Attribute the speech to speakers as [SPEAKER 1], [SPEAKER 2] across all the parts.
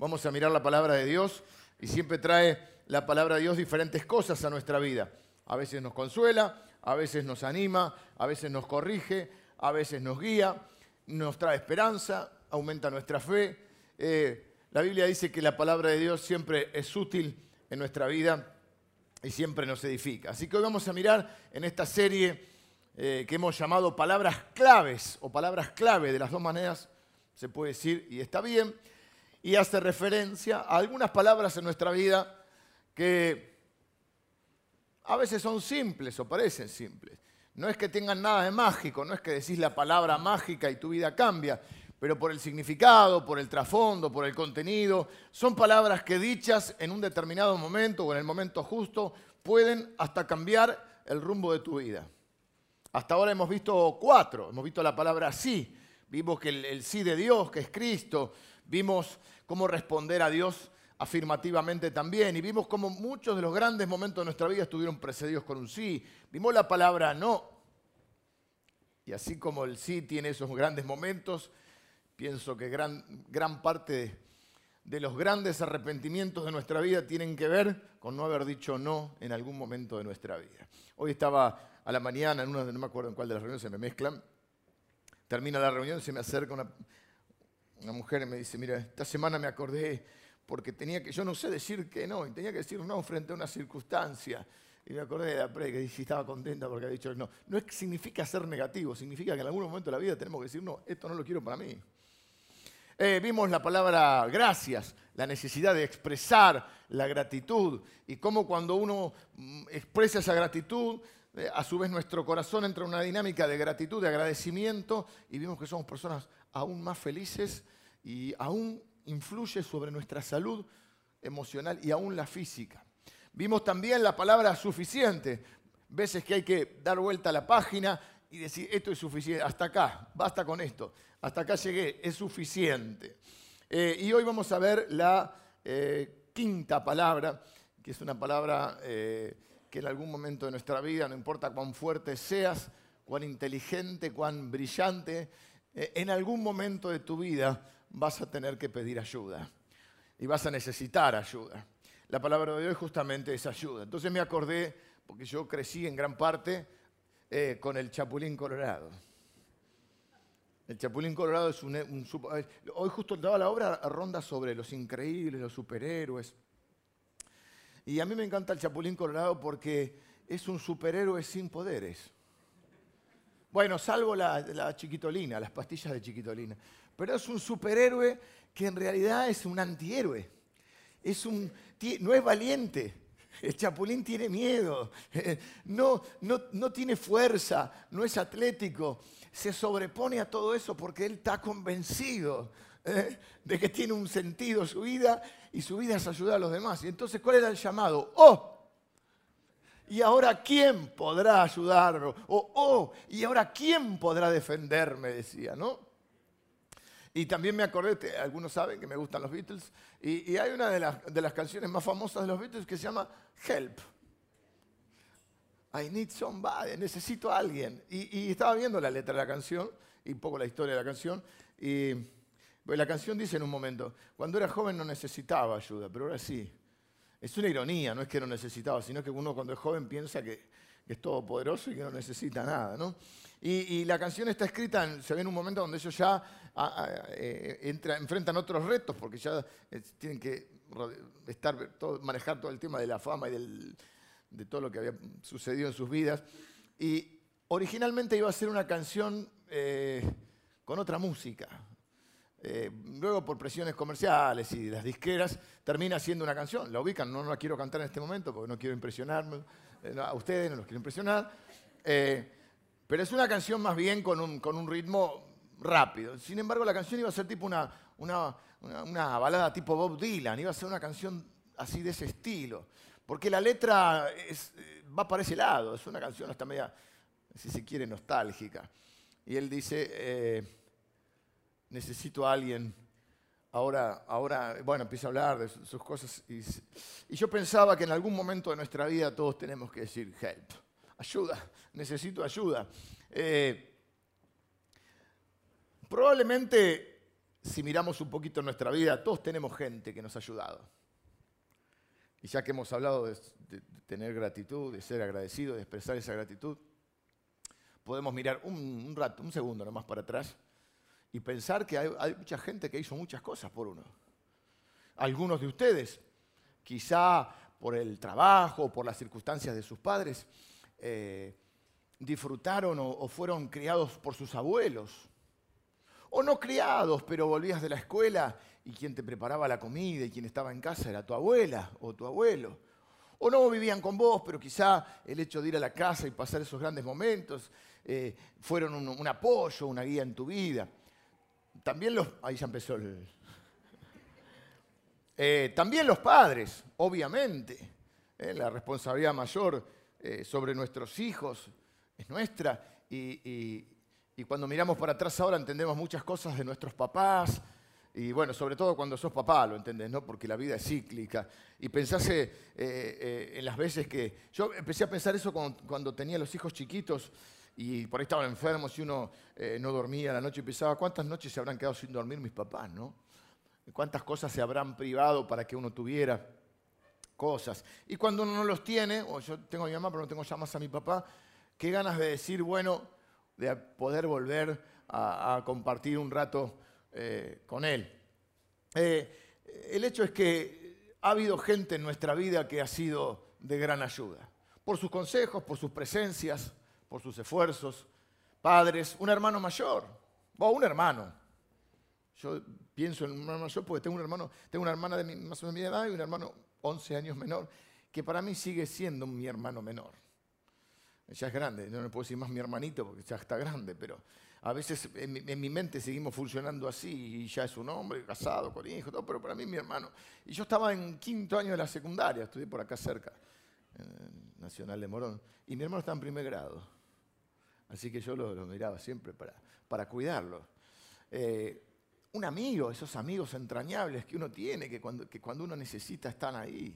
[SPEAKER 1] vamos a mirar la palabra de Dios y siempre trae la palabra de Dios diferentes cosas a nuestra vida. A veces nos consuela, a veces nos anima, a veces nos corrige, a veces nos guía, nos trae esperanza, aumenta nuestra fe. Eh, la Biblia dice que la palabra de Dios siempre es útil en nuestra vida y siempre nos edifica. Así que hoy vamos a mirar en esta serie eh, que hemos llamado palabras claves o palabras clave, de las dos maneras se puede decir y está bien, y hace referencia a algunas palabras en nuestra vida que a veces son simples o parecen simples. No es que tengan nada de mágico, no es que decís la palabra mágica y tu vida cambia, pero por el significado, por el trasfondo, por el contenido, son palabras que dichas en un determinado momento o en el momento justo pueden hasta cambiar el rumbo de tu vida. Hasta ahora hemos visto cuatro, hemos visto la palabra sí, vimos que el, sí de Dios, que es Cristo, vimos cómo responder a Dios afirmativamente también. Y vimos cómo muchos de los grandes momentos de nuestra vida estuvieron precedidos con un sí. Vimos la palabra no. Y así como el sí tiene esos grandes momentos, Pienso que gran, gran parte de, los grandes arrepentimientos de nuestra vida tienen que ver con no haber dicho no en algún momento de nuestra vida. Hoy estaba a la mañana, en una, no me acuerdo en cuál de las reuniones se me mezclan, termina la reunión se me acerca una, una mujer me dice, mira, esta semana me acordé porque tenía que, yo no sé decir que no, y tenía que decir no frente a una circunstancia. Y me acordé de la que estaba contenta porque ha dicho no. No significa ser negativo, significa que en algún momento de la vida tenemos que decir no, esto no lo quiero para mí. Eh, vimos la palabra gracias, la necesidad de expresar la gratitud y cómo cuando uno mm, expresa esa gratitud, eh, a su vez nuestro corazón entra en una dinámica de gratitud, de agradecimiento y vimos que somos personas aún más felices y aún influye sobre nuestra salud emocional y aún la física. Vimos también la palabra suficiente, veces que hay que dar vuelta a la página y decir, esto es suficiente, hasta acá, basta con esto, hasta acá llegué, es suficiente. Eh, y hoy vamos a ver la eh, quinta palabra, que es una palabra eh, que en algún momento de nuestra vida, no importa cuán fuerte seas, cuán inteligente, cuán brillante, en algún momento de tu vida vas a tener que pedir ayuda y vas a necesitar ayuda. La palabra de hoy justamente es ayuda. Entonces me acordé, porque yo crecí en gran parte, eh, con el Chapulín Colorado. El Chapulín Colorado es un, Hoy justo la obra ronda sobre los increíbles, los superhéroes. Y a mí me encanta el Chapulín Colorado porque es un superhéroe sin poderes. Bueno, salvo la, chiquitolina, las pastillas de chiquitolina. Pero es un superhéroe que en realidad es un antihéroe. Es un, no es valiente, el chapulín tiene miedo, no, no, tiene fuerza, no es atlético. Se sobrepone a todo eso porque él está convencido ¿eh? de que tiene un sentido su vida y su vida es ayudar a los demás. Y entonces, ¿cuál era el llamado? ¡Oh! ¿Y ahora quién podrá ayudarlo? O, oh, ¿y ahora quién podrá defenderme? Decía, ¿no? Y también me acordé, algunos saben que me gustan los Beatles, y, hay una de las, canciones más famosas de los Beatles que se llama Help. I need somebody, necesito a alguien. Y, estaba viendo la letra de la canción y un poco la historia de la canción. Y pues la canción dice en un momento, cuando era joven no necesitaba ayuda, pero ahora sí. Es una ironía, no es que no necesitaba, sino que uno cuando es joven piensa que, que es todopoderoso y que no necesita nada. ¿no? Y, la canción está escrita, se ve en un momento donde ellos ya eh, enfrentan otros retos, porque ya eh, tienen que manejar todo el tema de la fama y de todo lo que había sucedido en sus vidas. Y originalmente iba a ser una canción eh, con otra música. Luego por presiones comerciales y las disqueras termina siendo una canción. La ubican, no, la quiero cantar en este momento porque no quiero impresionarme a ustedes, no los quiero impresionar. Pero es una canción más bien con un, ritmo rápido. Sin embargo, la canción iba a ser tipo una, una, balada tipo Bob Dylan, iba a ser una canción así de ese estilo. Porque la letra va para ese lado, es una canción hasta media, si se quiere, nostálgica. Y él dice, eh, necesito a alguien, ahora, ahora, bueno, empieza a hablar de sus cosas. Y, yo pensaba que en algún momento de nuestra vida todos tenemos que decir help ayuda, necesito ayuda. Eh, probablemente si miramos un poquito nuestra vida, todos tenemos gente que nos ha ayudado. Y ya que hemos hablado de, tener gratitud, de ser agradecido, de expresar esa gratitud, podemos mirar un, rato, un segundo nomás para atrás y pensar que hay, mucha gente que hizo muchas cosas por uno. Algunos de ustedes, quizá por el trabajo o por las circunstancias de sus padres, eh, disfrutaron o fueron criados por sus abuelos o no criados, pero volvías de la escuela y quien te preparaba la comida y quien estaba en casa era tu abuela o tu abuelo. O no vivían con vos, pero quizá el hecho de ir a la casa y pasar esos grandes momentos eh, fueron un, apoyo, una guía en tu vida. También los... Ahí ya empezó. Eh, también los padres, obviamente. Eh, la responsabilidad mayor sobre nuestros hijos es nuestra y, y cuando miramos para atrás ahora entendemos muchas cosas de nuestros papás. Y bueno, sobre todo cuando sos papá, lo entendés, ¿no? Porque la vida es cíclica. Y pensase eh, eh, en las veces que... Yo empecé a pensar eso cuando, tenía los hijos chiquitos y por ahí estaban enfermos y uno eh, no dormía la noche y pensaba, ¿cuántas noches se habrán quedado sin dormir mis papás, no? ¿Cuántas cosas se habrán privado para que uno tuviera cosas? Y cuando uno no los tiene, o yo tengo a mi mamá pero no tengo ya más a mi papá, qué ganas de decir, bueno de poder volver a, compartir un rato eh, con Él. Eh, el hecho es que ha habido gente en nuestra vida que ha sido de gran ayuda, por sus consejos, por sus presencias, por sus esfuerzos. Padres, un hermano mayor, o un hermano. Yo pienso en un hermano mayor porque tengo un hermano, tengo una hermana de más o menos mi edad y un hermano 11 años menor, que para mí sigue siendo mi hermano menor ya es grande, no le puedo decir más mi hermanito porque ya está grande, pero a veces en mi, mente seguimos funcionando así y ya es un hombre casado con hijos, todo, pero para mí mi hermano. Y yo estaba en quinto año de la secundaria, estudié por acá cerca, en Nacional de Morón, y mi hermano está en primer grado. Así que yo lo, miraba siempre para, para cuidarlo. Eh, un amigo, esos amigos entrañables que uno tiene, que cuando, uno necesita están ahí.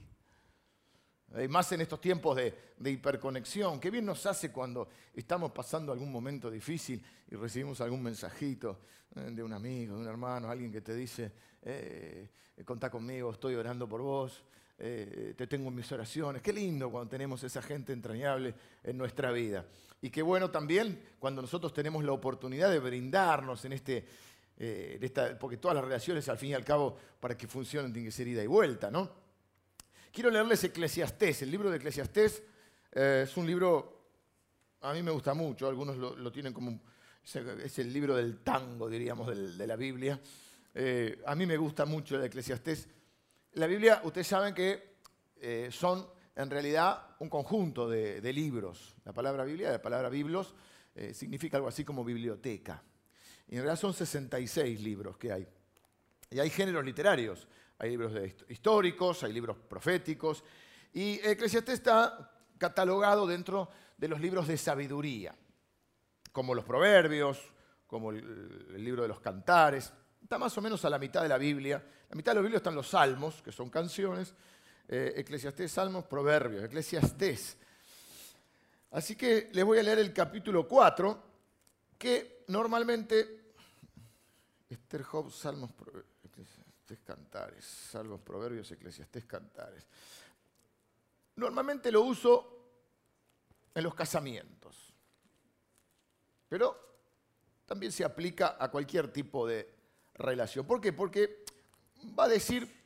[SPEAKER 1] Eh, más en estos tiempos de, hiperconexión. Qué bien nos hace cuando estamos pasando algún momento difícil y recibimos algún mensajito eh, de un amigo, de un hermano, alguien que te dice, eh, contá conmigo, estoy orando por vos, te tengo en mis oraciones. Qué lindo cuando tenemos esa gente entrañable en nuestra vida. Y qué bueno también cuando nosotros tenemos la oportunidad de brindarnos en este... porque todas las relaciones, al fin y al cabo, para que funcionen, tienen que ser ida y vuelta, ¿no? Quiero leerles Eclesiastés. El libro de Eclesiastés eh, es un libro, a mí me gusta mucho, algunos lo, tienen como, es el libro del tango, diríamos, de la Biblia. Eh, a mí me gusta mucho el Eclesiastés. La Biblia, ustedes saben que eh, son en realidad un conjunto de, libros. La palabra Biblia, la palabra biblos, significa algo así como biblioteca. Y en realidad son 66 libros que hay. Y hay géneros literarios hay libros históricos, hay libros proféticos, y Eclesiastés está catalogado dentro de los libros de sabiduría, como los proverbios, como el, libro de los cantares, está más o menos a la mitad de la Biblia. La mitad de la Biblia están los salmos, que son canciones, eh, Eclesiastés, salmos, proverbios, Eclesiastés. Así que les voy a leer el capítulo 4, que normalmente, Esther Job, salmos, proverbios cantares, salvos, proverbios, eclesiastés, cantares. Normalmente lo uso en los casamientos, pero también se aplica a cualquier tipo de relación. ¿Por qué? Porque va a decir,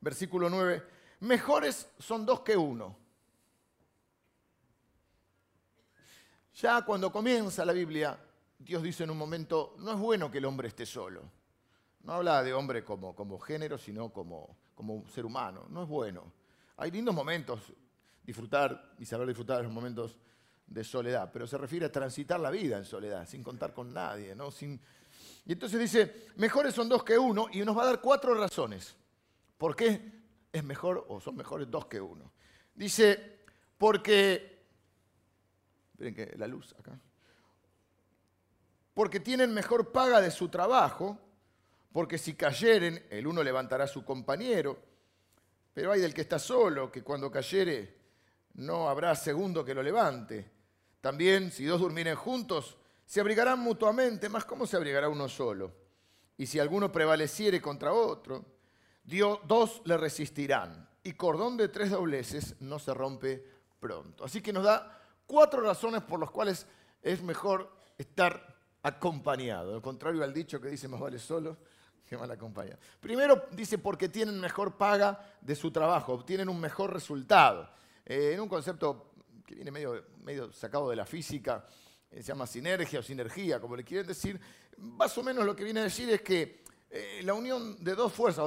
[SPEAKER 1] versículo 9, mejores son dos que uno. Ya cuando comienza la Biblia, Dios dice en un momento, no es bueno que el hombre esté solo. No habla de hombre como, como género, sino como, como un ser humano. No es bueno. Hay lindos momentos, disfrutar y saber disfrutar de los momentos de soledad, pero se refiere a transitar la vida en soledad, sin contar con nadie. ¿no? Sin... Y entonces dice, mejores son dos que uno, y nos va a dar cuatro razones. ¿Por qué es mejor o son mejores dos que uno? Dice, porque... Miren que la luz acá. Porque tienen mejor paga de su trabajo porque si cayeren, el uno levantará a su compañero, pero hay del que está solo, que cuando cayere no habrá segundo que lo levante. También, si dos durmieren juntos, se abrigarán mutuamente, más cómo se abrigará uno solo. Y si alguno prevaleciere contra otro, Dios, dos le resistirán. Y cordón de tres dobleces no se rompe pronto. Así que nos da cuatro razones por las cuales es mejor estar acompañado. Al contrario al dicho que dice más vale solo que mal acompañado. Primero dice porque tienen mejor paga de su trabajo, obtienen un mejor resultado. Eh, en un concepto que viene medio, sacado de la física, eh, se llama sinergia o sinergia, como le quieren decir, más o menos lo que viene a decir es que eh, la unión de dos fuerzas,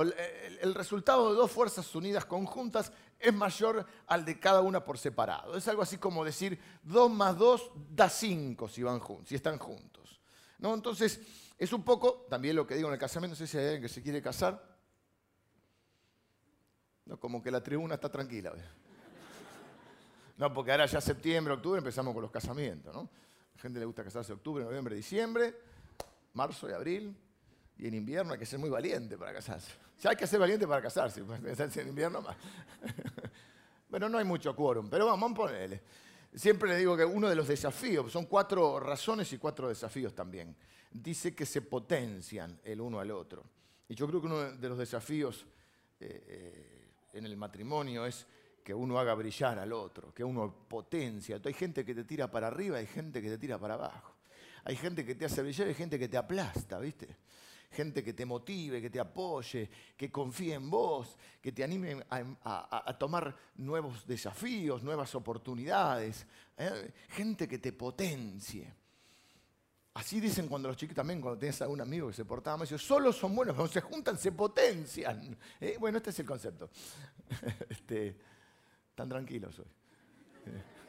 [SPEAKER 1] el, resultado de dos fuerzas unidas conjuntas es mayor al de cada una por separado. Es algo así como decir 2 más 2 da 5 si, van si están juntos. ¿No? Entonces, es un poco, también lo que digo en el casamiento, no sé si hay alguien que se quiere casar, no, como que la tribuna está tranquila. No, porque ahora ya septiembre, octubre empezamos con los casamientos, ¿no? A la gente le gusta casarse octubre, noviembre, diciembre, marzo y abril. Y en invierno hay que ser muy valiente para casarse. Ya hay que ser valiente para casarse, pues, en invierno más. bueno, no hay mucho quórum, pero vamos, a ponerle. Siempre le digo que uno de los desafíos, son cuatro razones y cuatro desafíos también. Dice que se potencian el uno al otro. Y yo creo que uno de los desafíos eh, eh, en el matrimonio es que uno haga brillar al otro, que uno potencia. Hay gente que te tira para arriba, hay gente que te tira para abajo. Hay gente que te hace brillar hay gente que te aplasta, ¿viste? Gente que te motive, que te apoye, que confíe en vos, que te anime a, tomar nuevos desafíos, nuevas oportunidades. ¿eh? Gente que te potencie. Así dicen cuando los chicos también, cuando tienes a un amigo que se portaba mal, solo son buenos, cuando se juntan se potencian. ¿eh? Bueno, este es el concepto. este, tan tranquilo soy.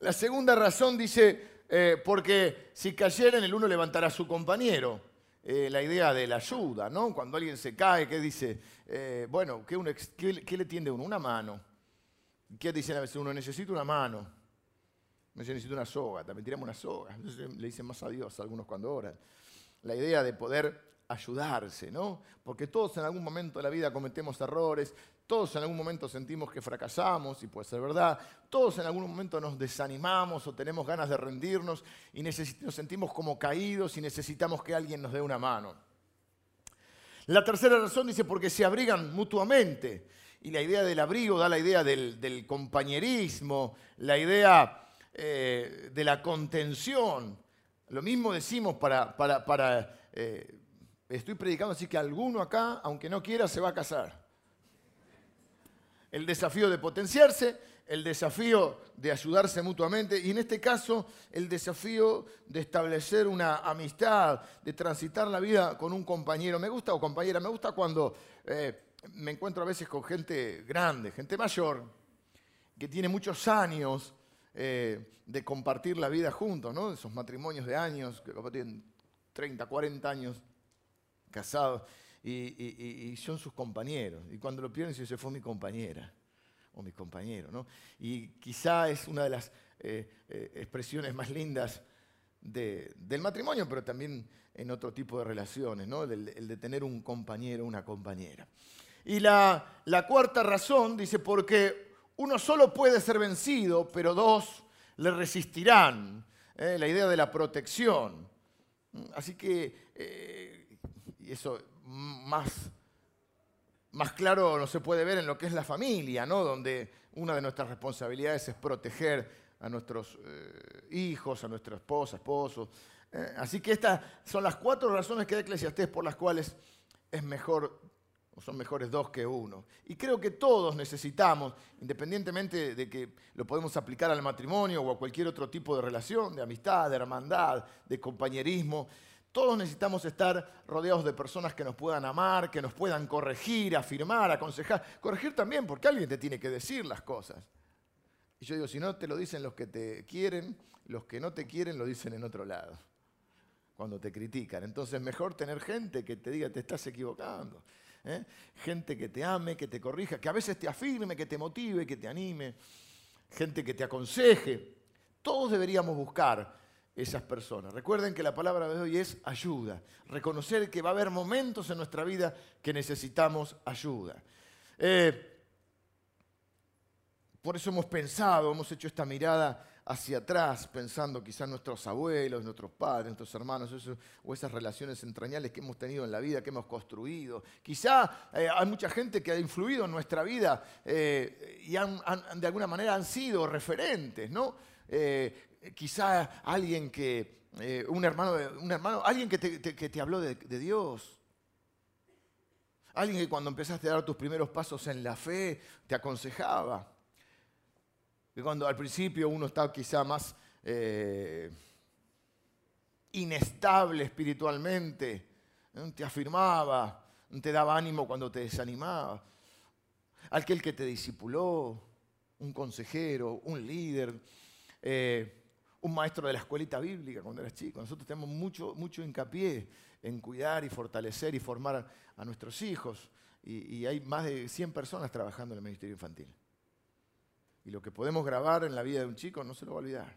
[SPEAKER 1] La segunda razón dice, eh, porque si cayeren el uno levantará a su compañero. Eh, la idea de la ayuda, ¿no? Cuando alguien se cae, ¿qué dice? Eh, bueno, ¿qué, le tiende uno? Una mano. ¿Qué dicen a veces? Uno necesita una mano. Necesita una soga, también tiramos una soga. le dicen más a Dios algunos cuando oran. La idea de poder ayudarse, ¿no? Porque todos en algún momento de la vida cometemos errores, todos en algún momento sentimos que fracasamos, y puede ser verdad. Todos en algún momento nos desanimamos o tenemos ganas de rendirnos y nos sentimos como caídos y necesitamos que alguien nos dé una mano. La tercera razón dice porque se abrigan mutuamente. Y la idea del abrigo da la idea del, compañerismo, la idea eh, de la contención. Lo mismo decimos para... para, eh, estoy predicando así que alguno acá, aunque no quiera, se va a casar el desafío de potenciarse, el desafío de ayudarse mutuamente y en este caso el desafío de establecer una amistad, de transitar la vida con un compañero. Me gusta o compañera, me gusta cuando eh, me encuentro a veces con gente grande, gente mayor, que tiene muchos años eh, de compartir la vida juntos, ¿no? Esos matrimonios de años, que tienen 30, 40 años casados y, son sus compañeros. Y cuando lo pierden, se fue mi compañera o mi compañero. ¿no? Y quizá es una de las eh, eh, expresiones más lindas del matrimonio, pero también en otro tipo de relaciones, ¿no? el, de tener un compañero, una compañera. Y la, la cuarta razón dice, porque uno solo puede ser vencido, pero dos le resistirán. ¿eh? La idea de la protección. Así que, y eso más, más claro no se puede ver en lo que es la familia, ¿no? donde una de nuestras responsabilidades es proteger a nuestros eh, hijos, a nuestra esposa, esposos. Eh, así que estas son las cuatro razones que da Eclesiastés por las cuales es mejor son mejores dos que uno. Y creo que todos necesitamos, independientemente de que lo podemos aplicar al matrimonio o a cualquier otro tipo de relación, de amistad, de hermandad, de compañerismo, todos necesitamos estar rodeados de personas que nos puedan amar, que nos puedan corregir, afirmar, aconsejar. Corregir también, porque alguien te tiene que decir las cosas. Y yo digo, si no te lo dicen los que te quieren, los que no te quieren lo dicen en otro lado, cuando te critican. Entonces mejor tener gente que te diga, te estás equivocando. ¿eh? Gente que te ame, que te corrija, que a veces te afirme, que te motive, que te anime. Gente que te aconseje. Todos deberíamos buscar esas personas. Recuerden que la palabra de hoy es ayuda. Reconocer que va a haber momentos en nuestra vida que necesitamos ayuda. Eh, por eso hemos pensado, hemos hecho esta mirada hacia atrás, pensando quizás nuestros abuelos, nuestros padres, nuestros hermanos, o esas relaciones entrañales que hemos tenido en la vida, que hemos construido. Quizá eh, hay mucha gente que ha influido en nuestra vida eh, y de alguna manera han sido referentes, ¿no? Eh, quizá alguien que, un, hermano, un hermano, alguien que te, habló de Dios. Alguien que cuando empezaste a dar tus primeros pasos en la fe te aconsejaba. Que cuando al principio uno estaba quizá más eh, inestable espiritualmente, te afirmaba, te daba ánimo cuando te desanimaba. Aquel que te discipuló, un consejero, un líder, eh, un maestro de la escuelita bíblica cuando eras chico. Nosotros tenemos mucho, mucho hincapié en cuidar y fortalecer y formar a, nuestros hijos. Y, hay más de 100 personas trabajando en el Ministerio Infantil. Y lo que podemos grabar en la vida de un chico no se lo va a olvidar.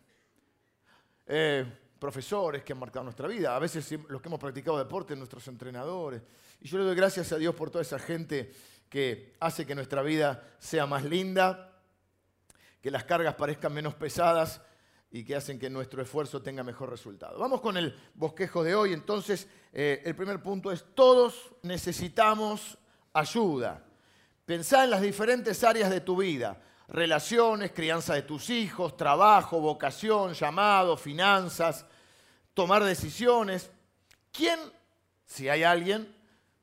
[SPEAKER 1] Eh, profesores que han marcado nuestra vida, a veces los que hemos practicado deporte, nuestros entrenadores. Y yo le doy gracias a Dios por toda esa gente que hace que nuestra vida sea más linda, que las cargas parezcan menos pesadas y que hacen que nuestro esfuerzo tenga mejor resultado. Vamos con el bosquejo de hoy. Entonces, eh, el primer punto es, todos necesitamos ayuda. Pensá en las diferentes áreas de tu vida relaciones, crianza de tus hijos, trabajo, vocación, llamado, finanzas, tomar decisiones. ¿Quién, si hay alguien,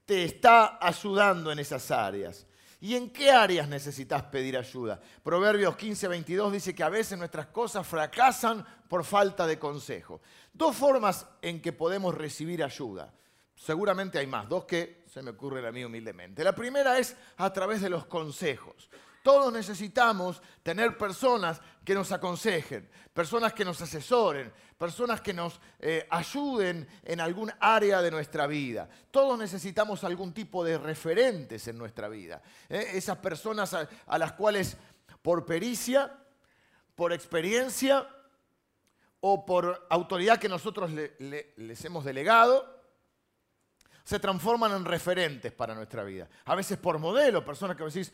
[SPEAKER 1] te está ayudando en esas áreas? ¿Y en qué áreas necesitas pedir ayuda? Proverbios 15, 22 dice que a veces nuestras cosas fracasan por falta de consejo. Dos formas en que podemos recibir ayuda. Seguramente hay más, dos que se me ocurren a mí humildemente. La primera es a través de los consejos. Todos necesitamos tener personas que nos aconsejen, personas que nos asesoren, personas que nos eh, ayuden en algún área de nuestra vida. Todos necesitamos algún tipo de referentes en nuestra vida. ¿eh? Esas personas a, las cuales por pericia, por experiencia o por autoridad que nosotros les hemos delegado, se transforman en referentes para nuestra vida. A veces por modelo, personas que decís,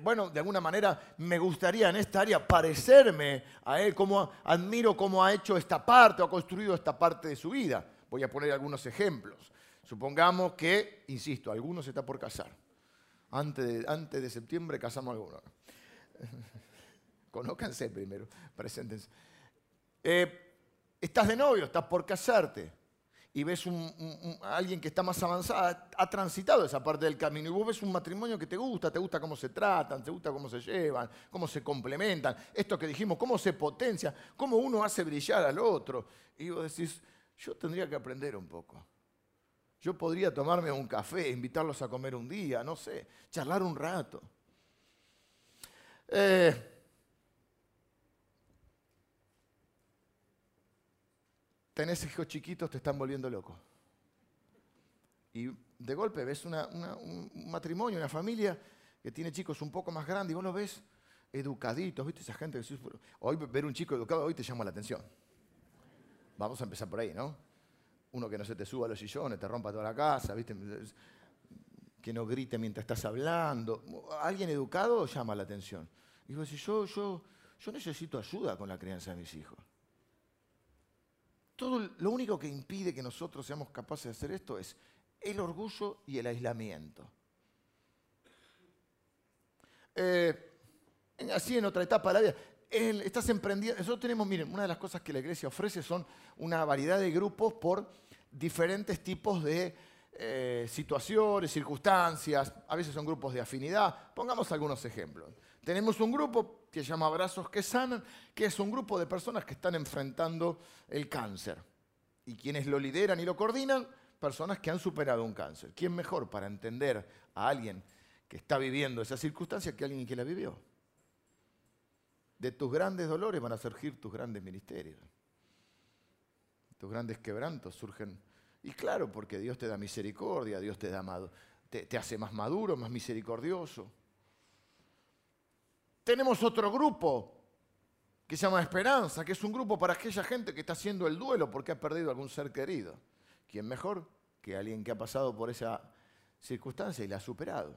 [SPEAKER 1] bueno, de alguna manera me gustaría en esta área parecerme a él, cómo admiro cómo ha hecho esta parte o ha construido esta parte de su vida. Voy a poner algunos ejemplos. Supongamos que, insisto, alguno se está por casar. Antes de, antes de septiembre casamos a alguno. Conócanse primero, preséntense. Eh, estás de novio, estás por casarte y ves a alguien que está más avanzada, ha transitado esa parte del camino, y vos ves un matrimonio que te gusta, te gusta cómo se tratan, te gusta cómo se llevan, cómo se complementan, esto que dijimos, cómo se potencia, cómo uno hace brillar al otro. Y vos decís, yo tendría que aprender un poco. Yo podría tomarme un café, invitarlos a comer un día, no sé, charlar un rato. Eh, tenés hijos chiquitos, te están volviendo loco. Y de golpe ves un matrimonio, una familia que tiene chicos un poco más grandes y vos los ves educaditos, ¿viste? Esa gente que hoy ver un chico educado hoy te llama la atención. Vamos a empezar por ahí, ¿no? Uno que no se te suba a los sillones, te rompa toda la casa, ¿viste? Que no grite mientras estás hablando. Alguien educado llama la atención. Y vos decís, yo, yo, yo necesito ayuda con la crianza de mis hijos. Todo lo único que impide que nosotros seamos capaces de hacer esto es el orgullo y el aislamiento. Eh, así en otra etapa de la vida, estás emprendiendo. Nosotros tenemos, miren, una de las cosas que la iglesia ofrece son una variedad de grupos por diferentes tipos de eh, situaciones, circunstancias. A veces son grupos de afinidad. Pongamos algunos ejemplos. Tenemos un grupo que se llama Abrazos que Sanan, que es un grupo de personas que están enfrentando el cáncer. Y quienes lo lideran y lo coordinan, personas que han superado un cáncer. ¿Quién mejor para entender a alguien que está viviendo esa circunstancia que alguien que la vivió? De tus grandes dolores van a surgir tus grandes ministerios. Tus grandes quebrantos surgen. Y claro, porque Dios te da misericordia, Dios te, da, te, te hace más maduro, más misericordioso. Tenemos otro grupo que se llama Esperanza, que es un grupo para aquella gente que está haciendo el duelo porque ha perdido algún ser querido. ¿Quién mejor que alguien que ha pasado por esa circunstancia y la ha superado?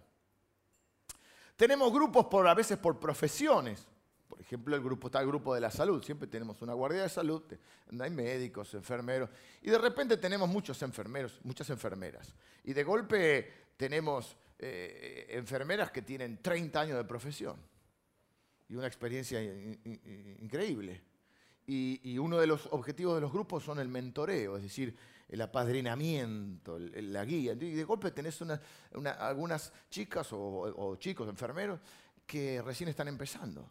[SPEAKER 1] Tenemos grupos por, a veces por profesiones. Por ejemplo, el grupo está el grupo de la salud. Siempre tenemos una guardia de salud, hay médicos, enfermeros. Y de repente tenemos muchos enfermeros, muchas enfermeras. Y de golpe tenemos eh, enfermeras que tienen 30 años de profesión. Y una experiencia increíble. Y, uno de los objetivos de los grupos son el mentoreo, es decir, el apadrinamiento, la guía. Y de golpe tenés algunas chicas o chicos enfermeros que recién están empezando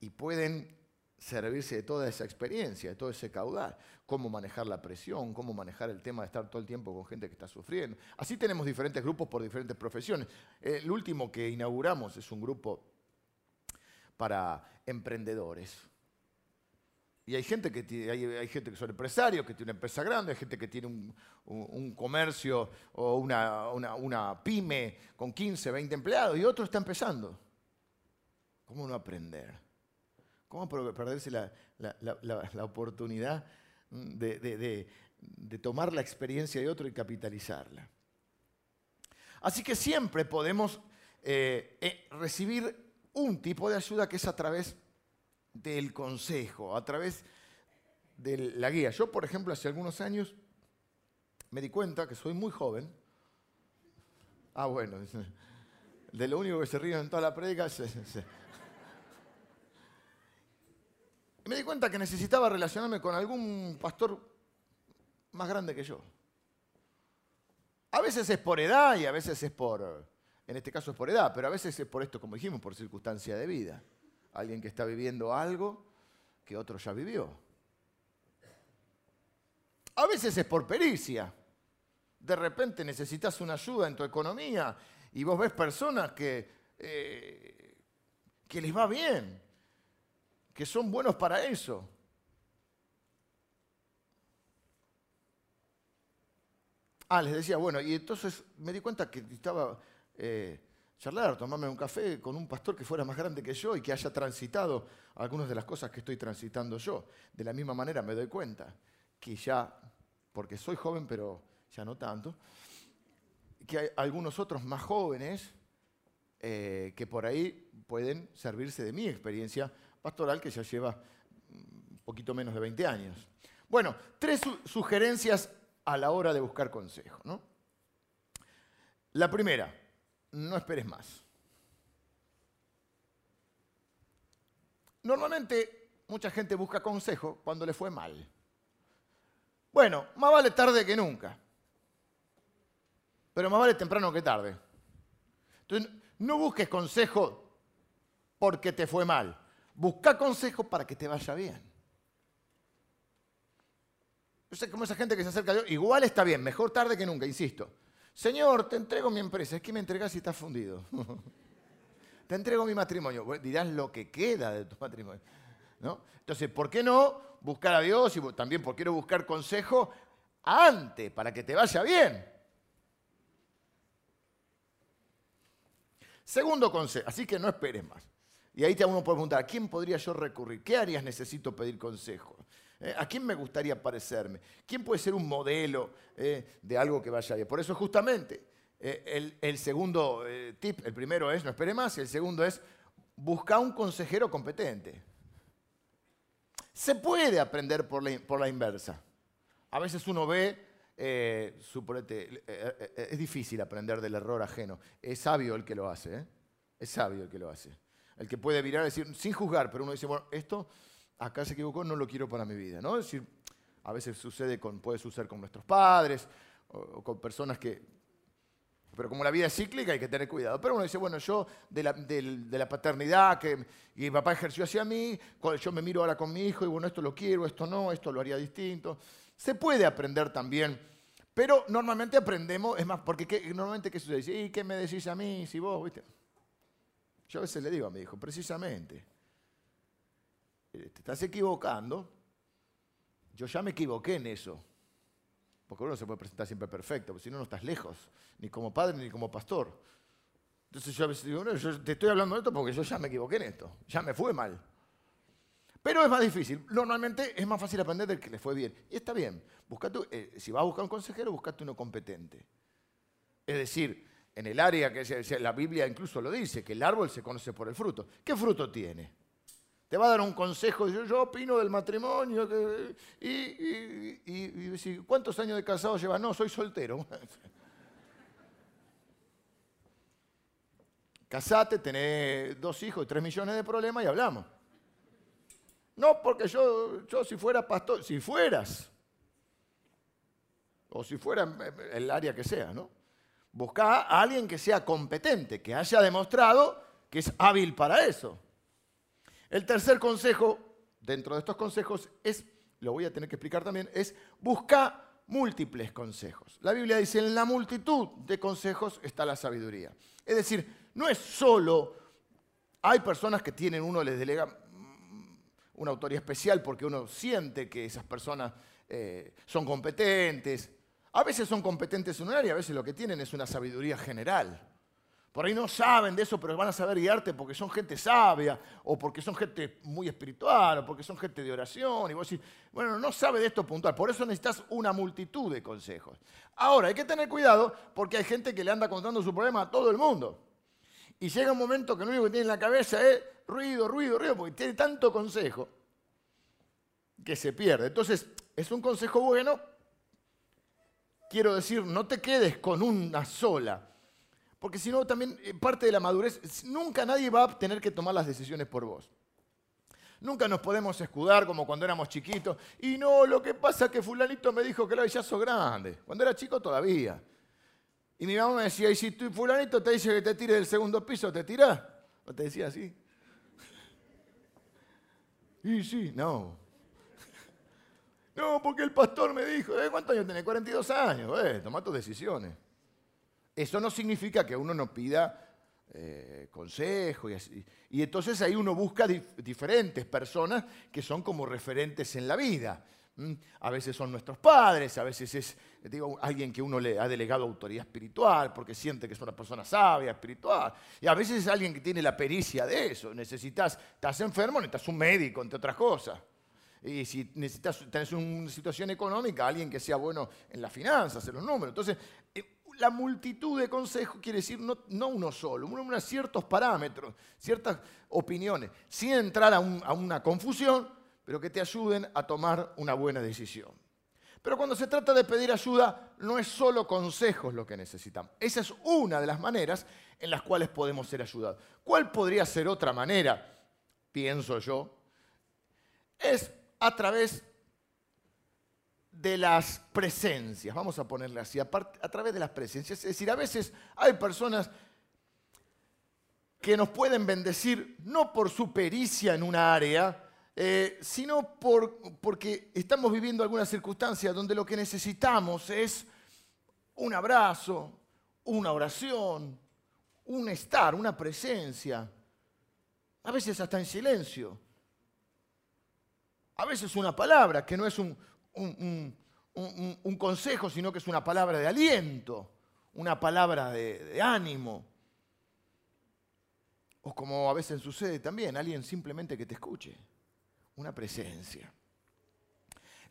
[SPEAKER 1] y pueden servirse de toda esa experiencia, de todo ese caudal, cómo manejar la presión, cómo manejar el tema de estar todo el tiempo con gente que está sufriendo. Así tenemos diferentes grupos por diferentes profesiones. El último que inauguramos es un grupo para emprendedores. Y hay gente que hay, gente que son empresarios, que tiene una empresa grande, hay gente que tiene un, comercio o una, una, pyme con 15, 20 empleados, y otro está empezando. ¿Cómo no aprender? ¿Cómo perderse la, oportunidad de, tomar la experiencia de otro y capitalizarla? Así que siempre podemos eh, eh, recibir un tipo de ayuda que es a través del consejo, a través de la guía. Yo, por ejemplo, hace algunos años me di cuenta que soy muy joven. Ah, bueno, de lo único que se ríen en toda la predica me di cuenta que necesitaba relacionarme con algún pastor más grande que yo. A veces es por edad y a veces es por, en este caso es por edad, pero a veces es por esto, como dijimos, por circunstancia de vida. Alguien que está viviendo algo que otro ya vivió. A veces es por pericia. De repente necesitas una ayuda en tu economía y vos ves personas que, eh, que les va bien, que son buenos para eso. Ah, les decía, bueno, y entonces me di cuenta que estaba eh, charlar, tomarme un café con un pastor que fuera más grande que yo y que haya transitado algunas de las cosas que estoy transitando yo. De la misma manera me doy cuenta que ya, porque soy joven, pero ya no tanto, que hay algunos otros más jóvenes eh, que por ahí pueden servirse de mi experiencia pastoral que ya lleva un poquito menos de 20 años. Bueno, tres sugerencias a la hora de buscar consejo. La primera, no esperes más. Normalmente mucha gente busca consejo cuando le fue mal. Bueno, más vale tarde que nunca. Pero más vale temprano que tarde. Entonces, no busques consejo porque te fue mal. Busca consejo para que te vaya bien. Yo sé como esa gente que se acerca a Dios, igual está bien, mejor tarde que nunca, insisto. Señor, te entrego mi empresa, es que me entregas si estás fundido. te entrego mi matrimonio. dirás lo que queda de tu matrimonio. ¿no? Entonces, ¿por qué no buscar a Dios y también por qué no buscar consejo antes para que te vaya bien? Segundo consejo, así que no esperes más. Y ahí te uno puede preguntar, ¿a quién podría yo recurrir? ¿Qué áreas necesito pedir consejo? ¿Eh? ¿A quién me gustaría parecerme? ¿Quién puede ser un modelo eh, de algo que vaya bien? Por eso justamente eh, el, segundo tip, el primero es no espere más, y el segundo es busca un consejero competente. Se puede aprender por la, inversa. A veces uno ve, suponete, es difícil aprender del error ajeno. Es sabio el que lo hace, es sabio el que lo hace el que puede virar y decir, sin juzgar, pero uno dice, bueno, esto acá se equivocó, no lo quiero para mi vida, ¿no? Es decir, a veces sucede con, puede suceder con nuestros padres o, con personas que... Pero como la vida es cíclica hay que tener cuidado. Pero uno dice, bueno, yo de la, paternidad que mi papá ejerció hacia mí, yo me miro ahora con mi hijo y bueno, esto lo quiero, esto no, esto lo haría distinto. Se puede aprender también, pero normalmente aprendemos, es más, porque normalmente ¿qué sucede? ¿Y qué me decís a mí si vos, viste? Yo a veces le digo a mi hijo, precisamente, te estás equivocando, yo ya me equivoqué en eso. Porque uno se puede presentar siempre perfecto, porque si no, no estás lejos, ni como padre ni como pastor. Entonces yo a veces digo, yo te estoy hablando de esto porque yo ya me equivoqué en esto, ya me fue mal. Pero es más difícil. Normalmente es más fácil aprender del que le fue bien. Y está bien. Eh, si vas a buscar un consejero, buscate uno competente. Es decir, en el área que la Biblia incluso lo dice, que el árbol se conoce por el fruto. ¿Qué fruto tiene? Te va a dar un consejo, yo, opino del matrimonio, y, ¿cuántos años de casado llevas? No, soy soltero. Casate, tenés dos hijos tres millones de problemas y hablamos. No, porque yo, yo si fuera pastor, si fueras, o si fuera el área que sea, ¿no? Busca a alguien que sea competente, que haya demostrado que es hábil para eso. El tercer consejo, dentro de estos consejos, es, lo voy a tener que explicar también, es busca múltiples consejos. La Biblia dice, en la multitud de consejos está la sabiduría. Es decir, no es solo, hay personas que tienen, uno les delega una autoría especial porque uno siente que esas personas eh, son competentes. A veces son competentes en un área, a veces lo que tienen es una sabiduría general. Por ahí no saben de eso, pero van a saber guiarte porque son gente sabia, o porque son gente muy espiritual, o porque son gente de oración. Y vos decís, bueno, no sabe de esto puntual. Por eso necesitas una multitud de consejos. Ahora, hay que tener cuidado porque hay gente que le anda contando su problema a todo el mundo. Y llega un momento que lo único que tiene en la cabeza es ruido, ruido, ruido, porque tiene tanto consejo que se pierde. Entonces, es un consejo bueno. Quiero decir, no te quedes con una sola. Porque si no, también eh, parte de la madurez, nunca nadie va a tener que tomar las decisiones por vos. Nunca nos podemos escudar como cuando éramos chiquitos. Y no, lo que pasa es que fulanito me dijo que ya grande. Cuando era chico todavía. Y mi mamá me decía, y si fulanito te dice que te tire del segundo piso, ¿te tirás? ¿O te decía así? Y sí, no. No, porque el pastor me dijo, ¿eh? ¿cuántos años tenés? 42 años, eh, toma tus decisiones. Eso no significa que uno no pida eh, consejo y entonces ahí uno busca diferentes personas que son como referentes en la vida. A veces son nuestros padres, a veces es alguien que uno le ha delegado autoridad espiritual porque siente que es una persona sabia, espiritual. Y a veces es alguien que tiene la pericia de eso. Necesitas, estás enfermo, necesitas un médico, entre otras cosas. Y si necesitas, tenés una situación económica, alguien que sea bueno en las finanzas, en los números. Entonces, la multitud de consejos quiere decir no, uno solo, ciertos parámetros, ciertas opiniones, sin entrar a una confusión pero que te ayuden a tomar una buena decisión. Pero cuando se trata de pedir ayuda, no es solo consejos lo que necesitamos. Esa es una de las maneras en las cuales podemos ser ayudados. ¿Cuál podría ser otra manera? Pienso yo. Es a través de las presencias, vamos a ponerle así, a, través de las presencias. Es decir, a veces hay personas que nos pueden bendecir no por su pericia en una área, eh, sino porque estamos viviendo algunas circunstancias donde lo que necesitamos es un abrazo, una oración, un estar, una presencia, a veces hasta en silencio, a veces una palabra que no es un, un, consejo, sino que es una palabra de aliento, una palabra de ánimo. O como a veces sucede también, alguien simplemente que te escuche una presencia.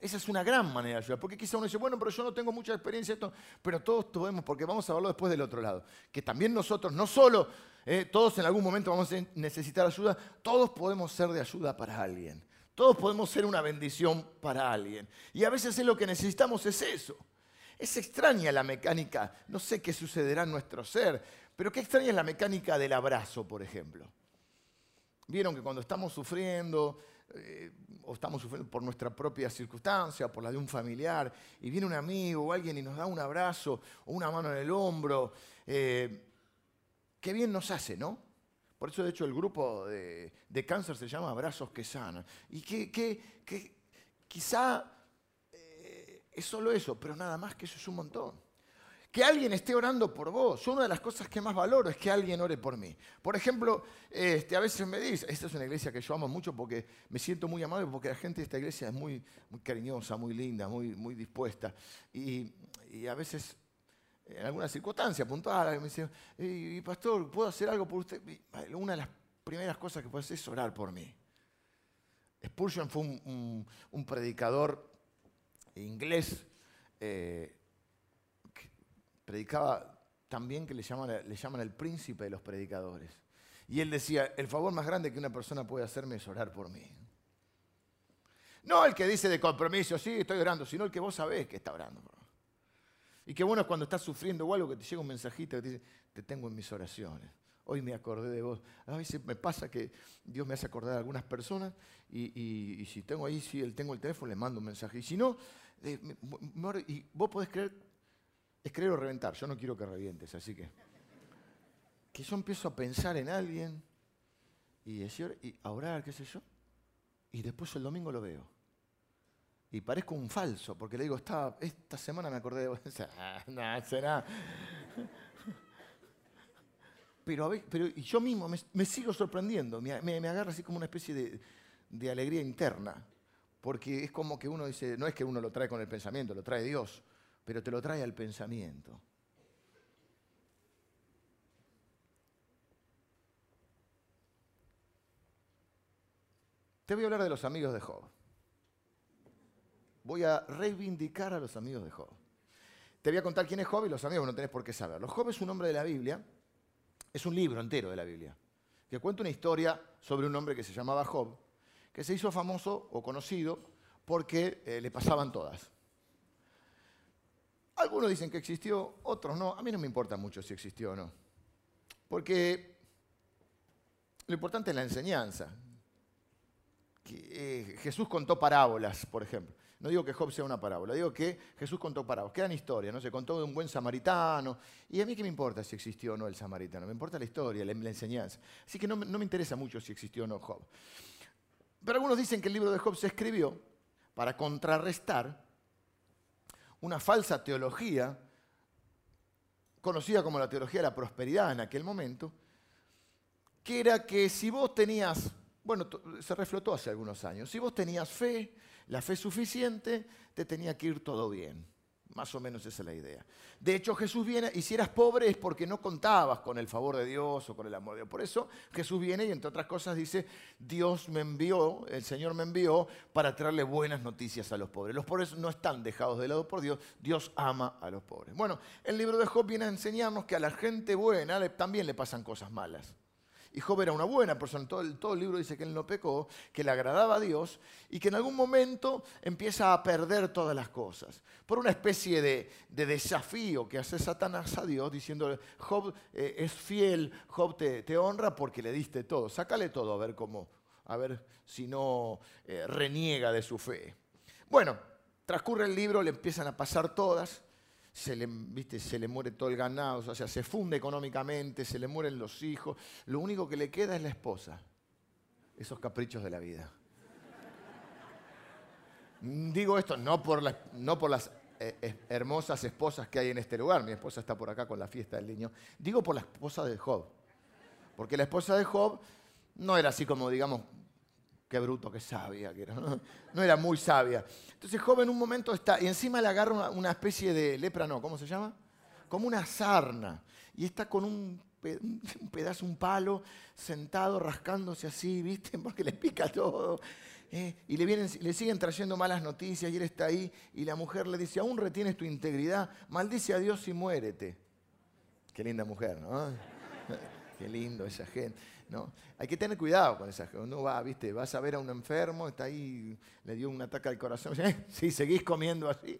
[SPEAKER 1] Esa es una gran manera de ayudar, porque quizá uno dice, bueno, pero yo no tengo mucha experiencia en esto, pero todos podemos, porque vamos a verlo después del otro lado, que también nosotros, no solo eh, todos en algún momento vamos a necesitar ayuda, todos podemos ser de ayuda para alguien, todos podemos ser una bendición para alguien. Y a veces es lo que necesitamos es eso. Es extraña la mecánica, no sé qué sucederá en nuestro ser, pero qué extraña es la mecánica del abrazo, por ejemplo. Vieron que cuando estamos sufriendo, eh, o estamos sufriendo por nuestra propia circunstancia, por la de un familiar, y viene un amigo o alguien y nos da un abrazo o una mano en el hombro, eh, qué bien nos hace, ¿no? Por eso, de hecho, el grupo de, cáncer se llama Abrazos que Sanan. Y que, quizá eh, es solo eso, pero nada más que eso es un montón que alguien esté orando por vos. Una de las cosas que más valoro es que alguien ore por mí. Por ejemplo, este, a veces me dice, esta es una iglesia que yo amo mucho porque me siento muy amable, porque la gente de esta iglesia es muy, muy cariñosa, muy linda, muy, muy dispuesta. Y, a veces, en algunas circunstancias puntuales, me dicen, y, pastor, ¿puedo hacer algo por usted? una de las primeras cosas que puedo hacer es orar por mí. Spurgeon fue un, predicador inglés. Eh, predicaba también que le llaman, le llaman el príncipe de los predicadores. Y él decía, el favor más grande que una persona puede hacerme es orar por mí. No el que dice de compromiso, sí, estoy orando, sino el que vos sabés que está orando. Y qué bueno es cuando estás sufriendo o algo que te llega un mensajito que te dice, te tengo en mis oraciones. Hoy me acordé de vos. A veces me pasa que Dios me hace acordar a algunas personas y, si tengo ahí, si él tengo el teléfono, le mando un mensaje. Y si no, eh, y vos podés creer, es creer o reventar. Yo no quiero que revientes, así que. Que yo empiezo a pensar en alguien y decir, y a orar, qué sé yo. Y después el domingo lo veo. Y parezco un falso, porque le digo, esta, esta semana me acordé de vos. no, será. Pero, pero yo mismo me, sigo sorprendiendo, me, me, agarra así como una especie de, de alegría interna, porque es como que uno dice, no es que uno lo trae con el pensamiento, lo trae Dios, pero te lo trae al pensamiento. Te voy a hablar de los amigos de Job. Voy a reivindicar a los amigos de Job. Te voy a contar quién es Job y los amigos no tenés por qué saberlo. Job es un hombre de la Biblia es un libro entero de la Biblia, que cuenta una historia sobre un hombre que se llamaba Job, que se hizo famoso o conocido porque eh, le pasaban todas. Algunos dicen que existió, otros no. A mí no me importa mucho si existió o no. Porque lo importante es la enseñanza. Eh, Jesús contó parábolas, por ejemplo. No digo que Job sea una parábola, digo que Jesús contó parábolas, que eran historias, ¿no? Se contó de un buen samaritano. Y a mí qué me importa si existió o no el samaritano, me importa la historia, la, enseñanza. Así que no, no me interesa mucho si existió o no Job. Pero algunos dicen que el libro de Job se escribió para contrarrestar una falsa teología, conocida como la teología de la prosperidad en aquel momento, que era que si vos tenías, bueno, se reflotó hace algunos años, si vos tenías fe, la fe suficiente, te tenía que ir todo bien. Más o menos esa es la idea. De hecho, Jesús viene, y si eras pobre es porque no contabas con el favor de Dios o con el amor de Dios. Por eso Jesús viene y entre otras cosas dice, Dios me envió, el Señor me envió para traerle buenas noticias a los pobres. Los pobres no están dejados de lado por Dios, Dios ama a los pobres. Bueno, el libro de Job viene a enseñarnos que a la gente buena también le pasan cosas malas. Y Job era una buena persona. Todo el, todo el libro dice que él no pecó, que le agradaba a Dios y que en algún momento empieza a perder todas las cosas. Por una especie de, desafío que hace Satanás a Dios diciendo, Job eh, es fiel, Job te, honra porque le diste todo. Sácale todo a ver cómo, a ver si no eh, reniega de su fe. Bueno, transcurre el libro, le empiezan a pasar todas se le, ¿viste? se le muere todo el ganado, o sea, se funde económicamente, se le mueren los hijos, lo único que le queda es la esposa. Esos caprichos de la vida. Digo esto no por, no por las eh, hermosas esposas que hay en este lugar, mi esposa está por acá con la fiesta del niño, digo por la esposa de Job. Porque la esposa de Job no era así como, digamos, Qué bruto, qué sabia que era. ¿no? era muy sabia. Entonces Job en un momento está, y encima le agarra una, especie de lepra, no, ¿cómo se llama? Como una sarna. Y está con un, pedazo, un palo, sentado, rascándose así, ¿viste? Porque le pica todo. ¿eh? y le, vienen, le siguen trayendo malas noticias y él está ahí y la mujer le dice, aún retienes tu integridad, maldice a Dios y muérete. Qué linda mujer, ¿no? Qué lindo esa gente. ¿No? Hay que tener cuidado con esa gente. Uno va, viste, vas a ver a un enfermo, está ahí, le dio un ataque al corazón. Eh, si seguís comiendo así.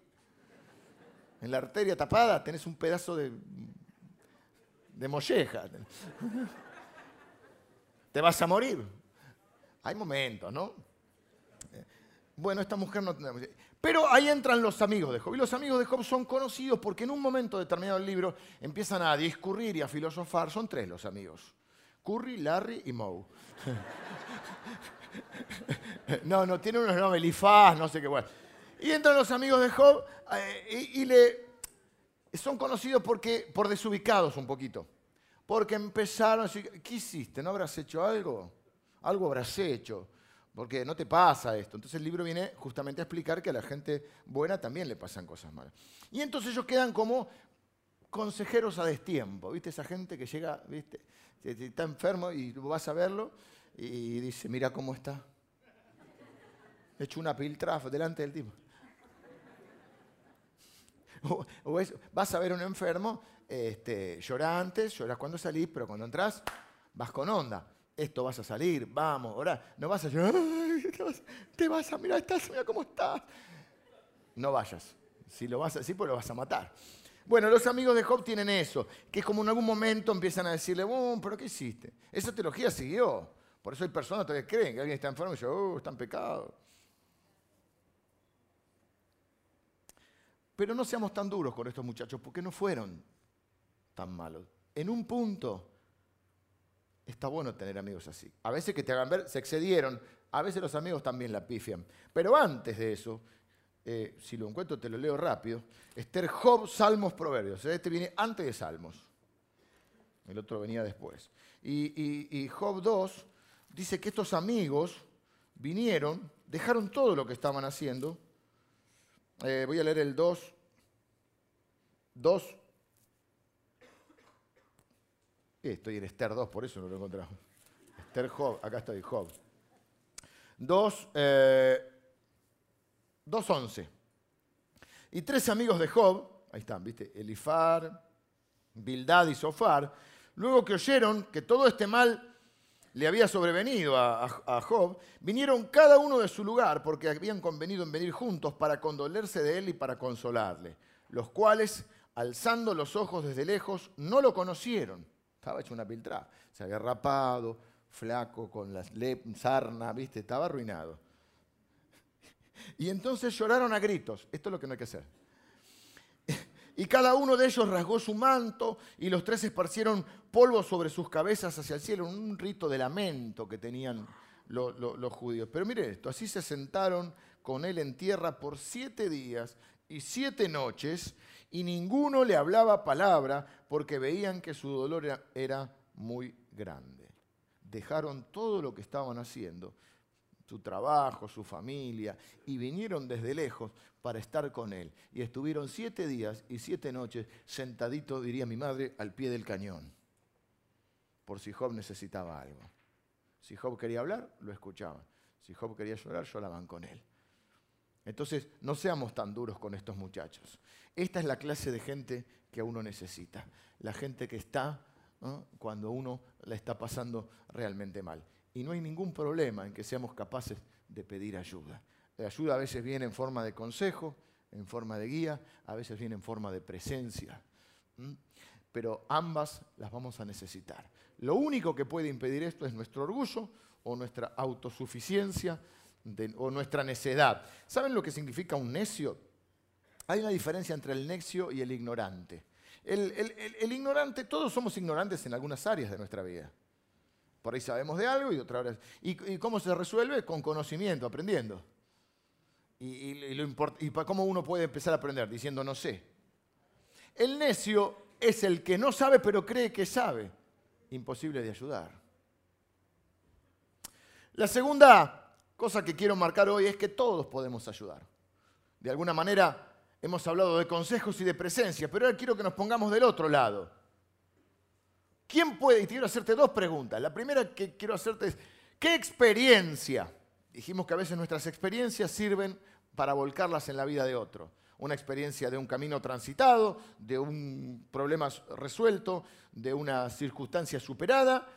[SPEAKER 1] En la arteria tapada tenés un pedazo de, de molleja. Te vas a morir. Hay momentos, ¿no? Bueno, esta mujer no... Pero ahí entran los amigos de Job. Y los amigos de Job son conocidos porque en un momento determinado del libro empiezan a discurrir y a filosofar. Son tres los amigos. Curry, Larry y Moe. no, no, tiene unos nombres, Elifaz, no sé qué bueno. Y entran los amigos de Job eh, y, le, son conocidos porque, por desubicados un poquito. Porque empezaron a decir, ¿qué hiciste? ¿No habrás hecho algo? Algo habrás hecho porque no te pasa esto. Entonces el libro viene justamente a explicar que a la gente buena también le pasan cosas malas. Y entonces ellos quedan como consejeros a destiempo, ¿viste? Esa gente que llega, ¿viste? Está enfermo y vas a verlo y dice, mira cómo está. hecho una piltrafa delante del tipo. O, vas a ver a un enfermo, este, llora antes, lloras cuando salís, pero cuando entras, vas con onda. Esto vas a salir, vamos, ahora no vas a te vas, a mirar, estás, mira cómo estás. No vayas. Si lo vas a decir, pues lo vas a matar. Bueno, los amigos de Job tienen eso, que es como en algún momento empiezan a decirle, oh, pero ¿qué hiciste? Esa teología siguió. Por eso hay personas que creen que alguien está enfermo y dicen, oh, está en pecado. Pero no seamos tan duros con estos muchachos, porque no fueron tan malos. En un punto, está bueno tener amigos así. A veces que te hagan ver, se excedieron, a veces los amigos también la pifian. Pero antes de eso, eh, si lo encuentro te lo leo rápido, Esther, Job, Salmos, Proverbios. Este viene antes de Salmos. El otro venía después. Y, Job 2 dice que estos amigos vinieron, dejaron todo lo que estaban haciendo. Eh, voy a leer el 2. 2. Estoy en Esther 2, por eso no lo he encontrado. Esther Job, acá estoy, Job. 2, 2.11. Y tres amigos de Job, ahí están, ¿viste? Elifar, Bildad y Sofar, luego que oyeron que todo este mal le había sobrevenido a, Job, vinieron cada uno de su lugar porque habían convenido en venir juntos para condolerse de él y para consolarle, los cuales, alzando los ojos desde lejos, no lo conocieron. Estaba hecho una piltrada, se había rapado, flaco, con la sarna, ¿viste? Estaba arruinado. Y entonces lloraron a gritos. Esto es lo que no hay que hacer. Y cada uno de ellos rasgó su manto y los tres esparcieron polvo sobre sus cabezas hacia el cielo, un rito de lamento que tenían los judíos. Pero mire esto, así se sentaron con él en tierra por siete días y siete noches y ninguno le hablaba palabra porque veían que su dolor era muy grande. Dejaron todo lo que estaban haciendo su trabajo, su familia, y vinieron desde lejos para estar con él. Y estuvieron siete días y siete noches sentaditos, diría mi madre, al pie del cañón, por si Job necesitaba algo. Si Job quería hablar, lo escuchaban. Si Job quería llorar, lloraban con él. Entonces, no seamos tan duros con estos muchachos. Esta es la clase de gente que uno necesita. La gente que está cuando uno la está pasando realmente mal. Y no hay ningún problema en que seamos capaces de pedir ayuda. La ayuda a veces viene en forma de consejo, en forma de guía, a veces viene en forma de presencia. Pero ambas las vamos a necesitar. Lo único que puede impedir esto es nuestro orgullo o nuestra autosuficiencia o nuestra necedad. ¿Saben lo que significa un necio? Hay una diferencia entre el necio y el ignorante. el ignorante, todos somos ignorantes en algunas áreas de nuestra vida. Por ahí sabemos de algo y otra vez. ¿Y, cómo se resuelve? Con conocimiento, aprendiendo. Y, y cómo uno puede empezar a aprender diciendo no sé. El necio es el que no sabe pero cree que sabe. Imposible de ayudar. La segunda cosa que quiero marcar hoy es que todos podemos ayudar. De alguna manera hemos hablado de consejos y de presencia, pero ahora quiero que nos pongamos del otro lado. ¿Quién puede? Y quiero hacerte dos preguntas. La primera que quiero hacerte es, ¿qué experiencia? Dijimos que a veces nuestras experiencias sirven para volcarlas en la vida de otro. Una experiencia de un camino transitado, de un problema resuelto, de una circunstancia superada,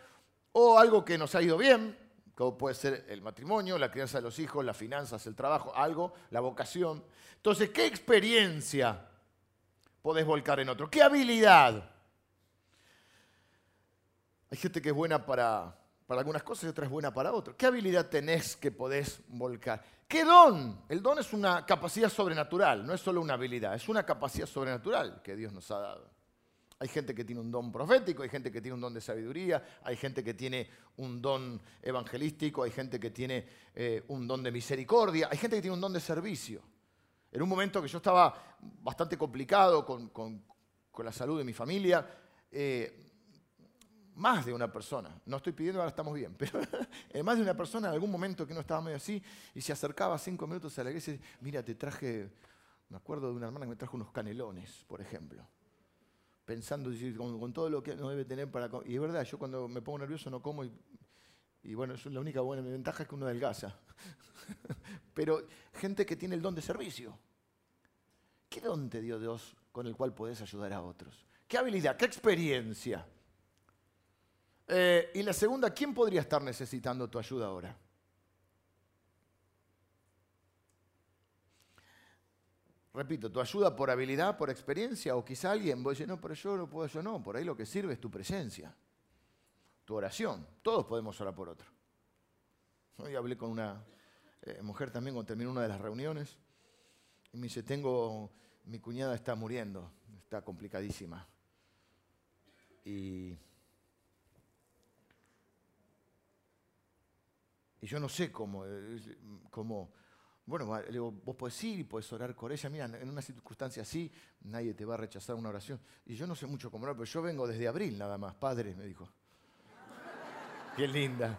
[SPEAKER 1] o algo que nos ha ido bien, como puede ser el matrimonio, la crianza de los hijos, las finanzas, el trabajo, algo, la vocación. Entonces, ¿qué experiencia podés volcar en otro? ¿Qué habilidad? Hay gente que es buena para, algunas cosas y otra es buena para otras. ¿Qué habilidad tenés que podés volcar? ¿Qué don? El don es una capacidad sobrenatural, no es solo una habilidad, es una capacidad sobrenatural que Dios nos ha dado. Hay gente que tiene un don profético, hay gente que tiene un don de sabiduría, hay gente que tiene un don evangelístico, hay gente que tiene eh, un don de misericordia, hay gente que tiene un don de servicio. En un momento que yo estaba bastante complicado con, la salud de mi familia, eh, más de una persona, no estoy pidiendo, ahora estamos bien, pero más de una persona en algún momento que no estaba medio así y se acercaba cinco minutos a la iglesia y decía, mira, te traje, me acuerdo de una hermana que me trajo unos canelones, por ejemplo, pensando con, todo lo que no debe tener para... Y es verdad, yo cuando me pongo nervioso no como y, y bueno, es la única buena ventaja es que uno adelgaza. pero gente que tiene el don de servicio. ¿Qué don te dio Dios con el cual podés ayudar a otros? ¿Qué habilidad? ¿Qué experiencia? Eh, y la segunda, ¿quién podría estar necesitando tu ayuda ahora? Repito, tu ayuda por habilidad, por experiencia, o quizá alguien, vos decís, no, pero yo no puedo, yo no. Por ahí lo que sirve es tu presencia, tu oración. Todos podemos orar por otro. Hoy hablé con una eh, mujer también cuando terminó una de las reuniones y me dice, tengo, mi cuñada está muriendo, está complicadísima. Y, y yo no sé cómo, eh, cómo bueno, le digo, vos podés ir y podés orar con ella. Mira, en una circunstancia así, nadie te va a rechazar una oración. Y yo no sé mucho cómo orar, pero yo vengo desde abril nada más. Padre, me dijo. Qué linda.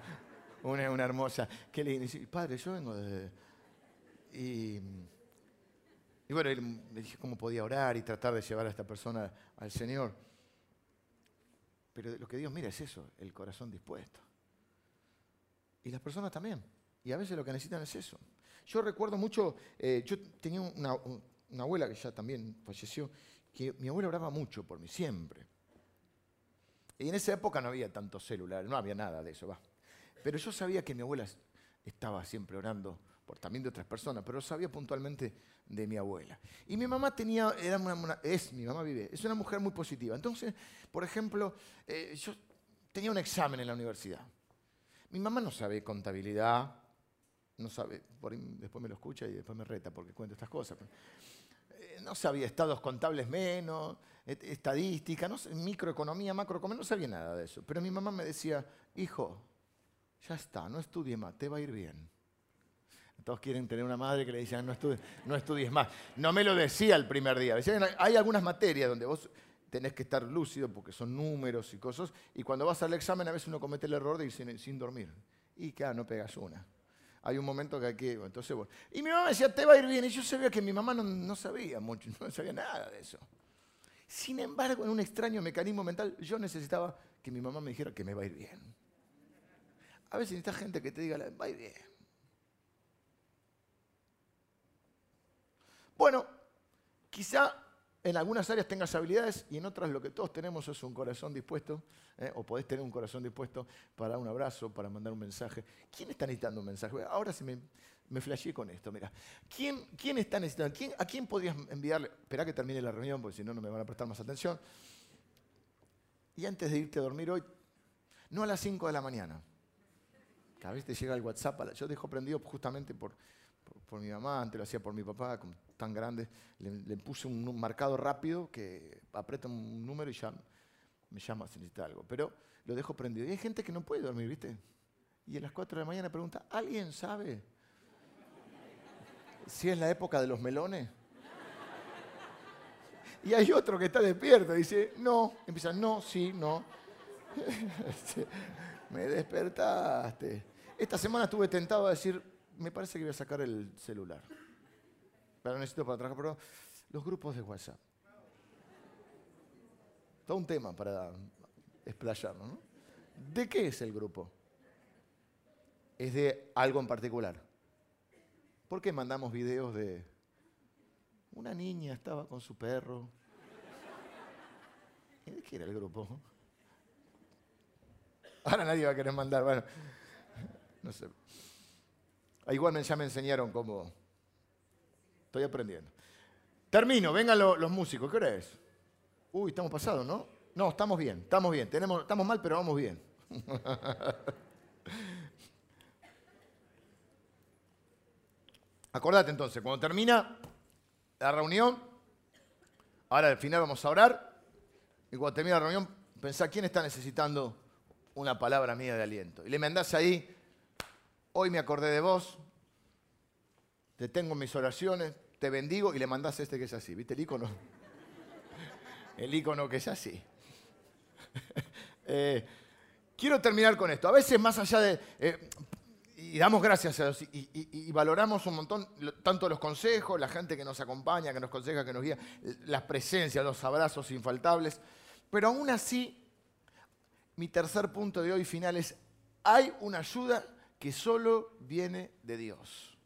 [SPEAKER 1] Una, una hermosa. Qué linda. Y dice, padre, yo vengo desde... Y, y bueno, le dije cómo podía orar y tratar de llevar a esta persona al Señor. Pero lo que Dios mira es eso, el corazón dispuesto. Y las personas también. Y a veces lo que necesitan es eso. Yo recuerdo mucho, eh, yo tenía una, abuela que ya también falleció, que mi abuela oraba mucho por mí, siempre. Y en esa época no había tantos celulares, no había nada de eso, va. Pero yo sabía que mi abuela estaba siempre orando por también de otras personas, pero sabía puntualmente de mi abuela. Y mi mamá tenía, era una, es, mi mamá vive, es una mujer muy positiva. Entonces, por ejemplo, eh, yo tenía un examen en la universidad. Mi mamá no sabe contabilidad, no sabe, después me lo escucha y después me reta porque cuento estas cosas. Eh, no sabía estados contables menos, estadística, no, microeconomía, macroeconomía, no sabía nada de eso. Pero mi mamá me decía, hijo, ya está, no estudies más, te va a ir bien. Todos quieren tener una madre que le dice, no estudies, no estudies más. No me lo decía el primer día. hay algunas materias donde vos tenés que estar lúcido porque son números y cosas, y cuando vas al examen a veces uno comete el error de ir sin, dormir. Y claro, no pegas una hay un momento que hay que... Entonces, bueno. Y mi mamá me decía, te va a ir bien. Y yo sabía que mi mamá no, sabía mucho, no sabía nada de eso. Sin embargo, en un extraño mecanismo mental, yo necesitaba que mi mamá me dijera que me va a ir bien. A veces necesitas gente que te diga, va a ir bien. Bueno, quizá en algunas áreas tengas habilidades y en otras lo que todos tenemos es un corazón dispuesto, ¿eh? o podés tener un corazón dispuesto para un abrazo, para mandar un mensaje. ¿Quién está necesitando un mensaje? Ahora sí me, me flasheé con esto, mira. ¿Quién, quién está necesitando? ¿A quién podrías enviarle? Espera que termine la reunión, porque si no, no me van a prestar más atención. Y antes de irte a dormir hoy, no a las 5 de la mañana. Cada vez te llega el WhatsApp. Yo dejo prendido justamente por, por, mi mamá, antes lo hacía por mi papá, tan grande. Le, puse un, marcado rápido que aprieta un número y ya me llama si necesita algo. Pero lo dejo prendido. Y hay gente que no puede dormir, ¿viste? Y a las 4 de la mañana pregunta, ¿alguien sabe si es la época de los melones? Y hay otro que está despierto, dice, no, empieza, no, sí, no. me despertaste. Esta semana estuve tentado a decir, me parece que voy a sacar el celular. Pero necesito para trabajar, pero los grupos de WhatsApp. Todo un tema para explayarnos, ¿no? ¿De qué es el grupo? ¿Es de algo en particular? ¿Por qué mandamos videos de una niña estaba con su perro? ¿De qué era el grupo? Ahora nadie va a querer mandar, bueno, no sé. Igual ya me enseñaron cómo. Estoy aprendiendo. Termino, vengan los músicos. ¿Qué hora es? Uy, estamos pasados, ¿no? No, estamos bien, estamos bien. Tenemos, estamos mal, pero vamos bien. Acordate entonces, cuando termina la reunión, ahora al final vamos a orar, y cuando termine la reunión, pensá quién está necesitando una palabra mía de aliento. Y le mandás ahí hoy me acordé de vos, te tengo en mis oraciones, te bendigo y le mandás este que es así. ¿Viste el icono? El icono que es así. Eh, quiero terminar con esto. A veces más allá de... Eh, y damos gracias a Dios y, valoramos un montón, tanto los consejos, la gente que nos acompaña, que nos aconseja, que nos guía, las presencias, los abrazos infaltables. Pero aún así, mi tercer punto de hoy final es, hay una ayuda que solo viene de Dios.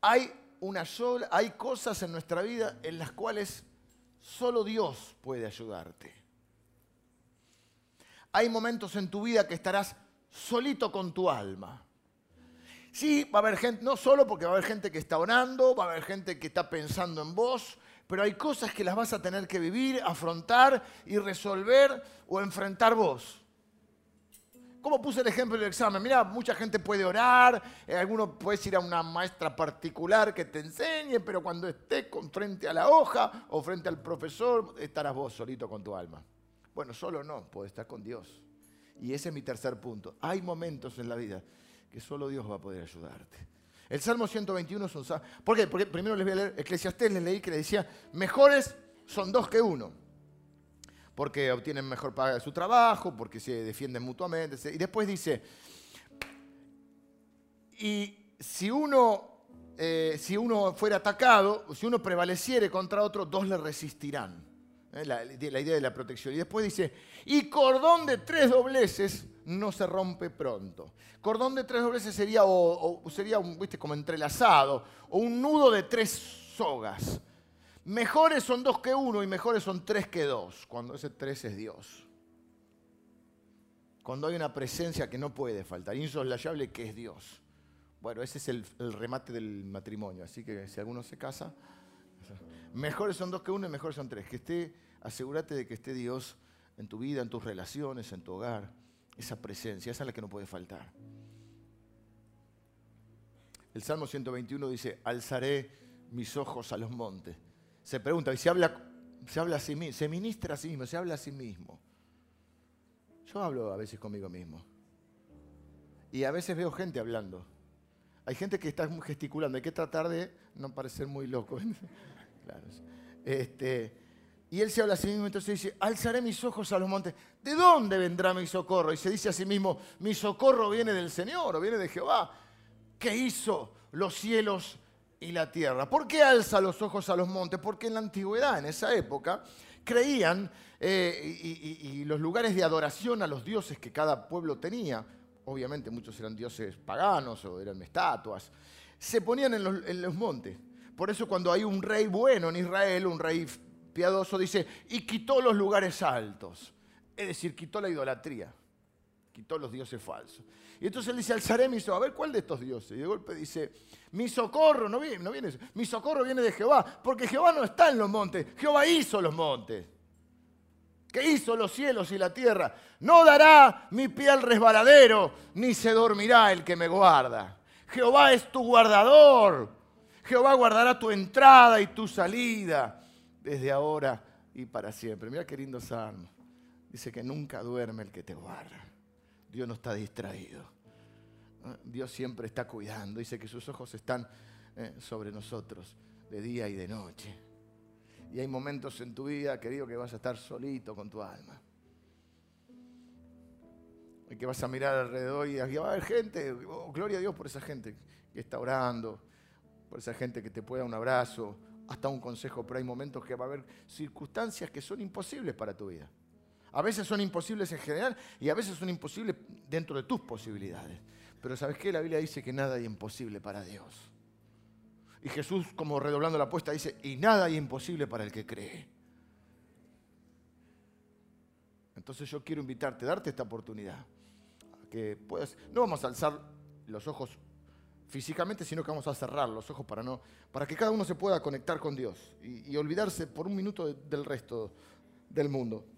[SPEAKER 1] Hay, una sola, hay cosas en nuestra vida en las cuales solo Dios puede ayudarte. hay momentos en tu vida que estarás solito con tu alma. Sí, va a haber gente, no solo porque va a haber gente que está orando, va a haber gente que está pensando en vos, pero hay cosas que las vas a tener que vivir, afrontar y resolver o enfrentar vos. ¿Cómo puse el ejemplo del examen? Mira, mucha gente puede orar, eh, alguno puede ir a una maestra particular que te enseñe, pero cuando estés frente a la hoja o frente al profesor, estarás vos solito con tu alma. Bueno, solo no, puedes estar con Dios. Y ese es mi tercer punto. Hay momentos en la vida que solo Dios va a poder ayudarte. El Salmo 121 es un salmo. ¿Por qué? Porque primero les voy a leer Eclesiastés, les leí que le decía, mejores son dos que uno. Porque obtienen mejor paga de su trabajo, porque se defienden mutuamente. Y después dice, y si uno, eh, si uno fuera atacado, si uno prevaleciere contra otro, dos le resistirán. ¿eh? la, idea de la protección. Y después dice, y cordón de tres dobleces no se rompe pronto. Cordón de tres dobleces sería, sería ¿viste? como entrelazado, o un nudo de tres sogas. Mejores son dos que uno y mejores son tres que dos, cuando ese tres es Dios. Cuando hay una presencia que no puede faltar, insoslayable que es Dios. Bueno, ese es el, el remate del matrimonio, así que si alguno se casa, mejores son dos que uno y mejores son tres. Que esté asegúrate de que esté Dios en tu vida, en tus relaciones, en tu hogar. Esa presencia, esa es la que no puede faltar. El Salmo 121 dice, alzaré mis ojos a los montes. Se pregunta, y se habla, se habla a sí mismo, se ministra a sí mismo, se habla a sí mismo. Yo hablo a veces conmigo mismo. Y a veces veo gente hablando. Hay gente que está gesticulando, hay que tratar de no parecer muy loco. Este, y él se habla a sí mismo, entonces dice, alzaré mis ojos a los montes. ¿De dónde vendrá mi socorro? Y se dice a sí mismo, mi socorro viene del Señor o viene de Jehová, que hizo los cielos y la tierra. ¿Por qué alza los ojos a los montes? Porque en la antigüedad, en esa época, creían, eh, y, los lugares de adoración a los dioses que cada pueblo tenía, obviamente muchos eran dioses paganos o eran estatuas, se ponían en los, en los montes. Por eso cuando hay un rey bueno en Israel, un rey piadoso, dice, y quitó los lugares altos. Es decir, quitó la idolatría, quitó los dioses falsos. Y entonces él dice, alzaré mi socorro. A ver, ¿cuál de estos dioses? Y de golpe dice, mi socorro, no viene, no viene eso. Mi socorro viene de Jehová, porque Jehová no está en los montes, Jehová hizo los montes. Que hizo los cielos y la tierra. No dará mi pie al resbaladero, ni se dormirá el que me guarda. Jehová es tu guardador. Jehová guardará tu entrada y tu salida desde ahora y para siempre. Mira qué lindo salmo. Dice que nunca duerme el que te guarda. Dios no está distraído. Dios siempre está cuidando. Dice que sus ojos están eh, sobre nosotros de día y de noche. Y hay momentos en tu vida, querido, que vas a estar solito con tu alma. Y que vas a mirar alrededor y va a haber gente, oh, gloria a Dios por esa gente que está orando, por esa gente que te puede dar un abrazo, hasta un consejo, pero hay momentos que va a haber circunstancias que son imposibles para tu vida. A veces son imposibles en general y a veces son imposibles dentro de tus posibilidades. Pero ¿sabes qué? La Biblia dice que nada hay imposible para Dios. Y Jesús, como redoblando la apuesta, dice, y nada hay imposible para el que cree. Entonces yo quiero invitarte, darte esta oportunidad. que puedas, no vamos a alzar los ojos físicamente, sino que vamos a cerrar los ojos para, no, para que cada uno se pueda conectar con Dios y, olvidarse por un minuto del resto del mundo.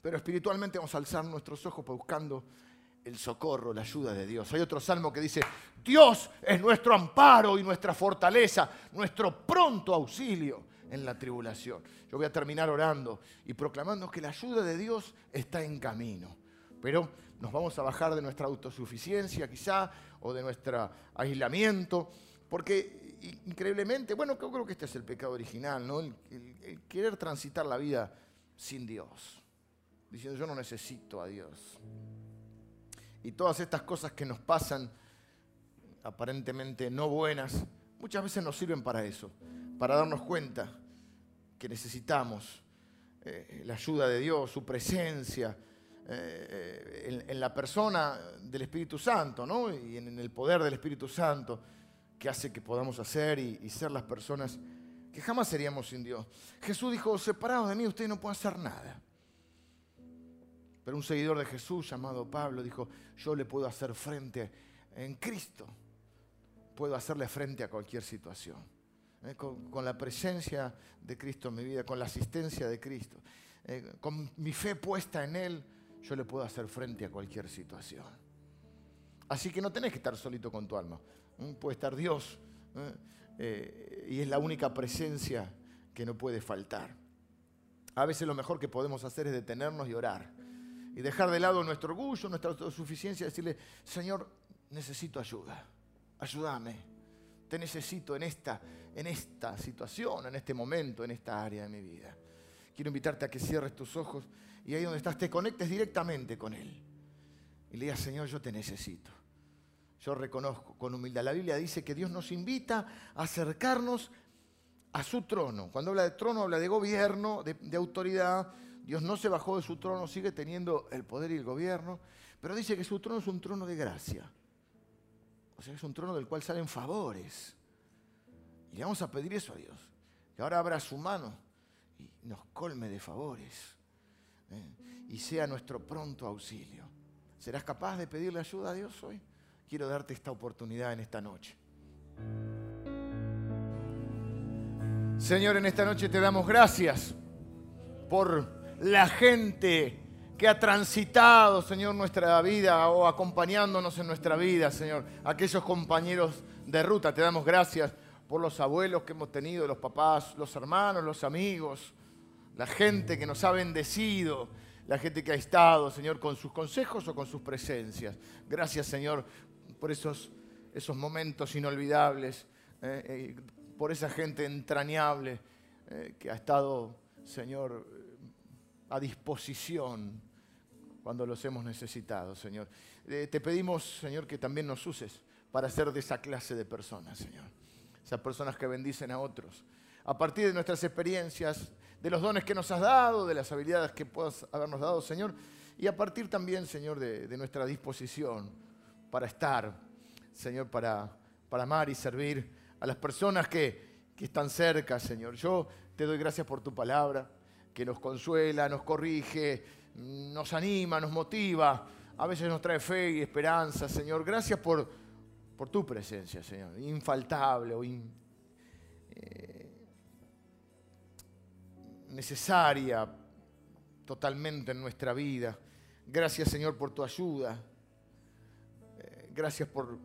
[SPEAKER 1] Pero espiritualmente vamos a alzar nuestros ojos buscando el socorro, la ayuda de Dios. Hay otro salmo que dice, Dios es nuestro amparo y nuestra fortaleza, nuestro pronto auxilio en la tribulación. Yo voy a terminar orando y proclamando que la ayuda de Dios está en camino. Pero nos vamos a bajar de nuestra autosuficiencia quizá o de nuestro aislamiento, porque increíblemente, bueno, creo que este es el pecado original, ¿no? El, querer transitar la vida sin Dios, diciendo yo no necesito a Dios. Y todas estas cosas que nos pasan, aparentemente no buenas, muchas veces nos sirven para eso, para darnos cuenta que necesitamos eh, la ayuda de Dios, su presencia, eh, en, la persona del Espíritu Santo, ¿no? Y en, el poder del Espíritu Santo que hace que podamos hacer y, ser las personas que jamás seríamos sin Dios. Jesús dijo, separados de mí, ustedes no pueden hacer nada. Pero un seguidor de Jesús llamado Pablo dijo, yo le puedo hacer frente en Cristo, puedo hacerle frente a cualquier situación. Eh, con, la presencia de Cristo en mi vida, con la asistencia de Cristo, eh, con mi fe puesta en Él, yo le puedo hacer frente a cualquier situación. Así que no tenés que estar solito con tu alma. Puede estar Dios. ¿eh? y es la única presencia que no puede faltar. A veces lo mejor que podemos hacer es detenernos y orar. Y dejar de lado nuestro orgullo, nuestra autosuficiencia, y decirle, Señor, necesito ayuda. Ayúdame. Te necesito en esta, en esta situación, en este momento, en esta área de mi vida. Quiero invitarte a que cierres tus ojos y ahí donde estás te conectes directamente con Él. Y le digas, Señor, yo te necesito. Yo reconozco con humildad. La Biblia dice que Dios nos invita a acercarnos a su trono. Cuando habla de trono, habla de gobierno, de, de, autoridad. Dios no se bajó de su trono, sigue teniendo el poder y el gobierno, pero dice que su trono es un trono de gracia. O sea, es un trono del cual salen favores. Y le vamos a pedir eso a Dios. Que ahora abra su mano y nos colme de favores. ¿eh? Y sea nuestro pronto auxilio. ¿Serás capaz de pedirle ayuda a Dios hoy? Quiero darte esta oportunidad en esta noche. Señor, en esta noche te damos gracias por la gente que ha transitado, Señor, nuestra vida o acompañándonos en nuestra vida, Señor. Aquellos compañeros de ruta, te damos gracias por los abuelos que hemos tenido, los papás, los hermanos, los amigos, la gente que nos ha bendecido, la gente que ha estado, Señor, con sus consejos o con sus presencias. Gracias, Señor, por esos, esos momentos inolvidables, eh, eh, por esa gente entrañable eh, que ha estado, Señor, a disposición cuando los hemos necesitado, Señor. te pedimos, Señor, que también nos uses para ser de esa clase de personas, Señor esas personas que bendicen a otros. A partir de nuestras experiencias, de los dones que nos has dado, de las habilidades que puedas habernos dado, Señor, y a partir también, Señor, de, nuestra disposición para estar, Señor, para, para amar y servir a las personas que, que están cerca, Señor. Yo te doy gracias por tu palabra, que nos consuela, nos corrige, nos anima, nos motiva, a veces nos trae fe y esperanza, Señor. Gracias por por tu presencia, Señor, infaltable o eh, necesaria totalmente en nuestra vida. Gracias, Señor, por tu ayuda. Eh, gracias por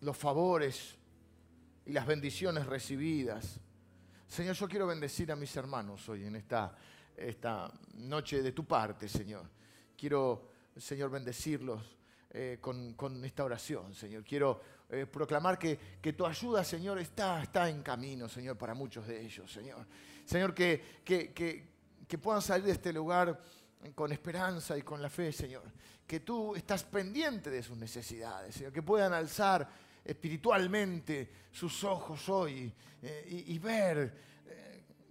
[SPEAKER 1] los favores y las bendiciones recibidas. Señor, yo quiero bendecir a mis hermanos hoy en esta, esta noche de tu parte, Señor. Quiero, Señor, bendecirlos eh, con, esta oración, Señor. Quiero eh, proclamar que, que, tu ayuda, Señor, está, está en camino, Señor, para muchos de ellos, Señor. Señor, que, que, que puedan salir de este lugar con esperanza y con la fe, Señor. Que tú estás pendiente de sus necesidades, Señor. Que puedan alzar espiritualmente sus ojos hoy eh, y, ver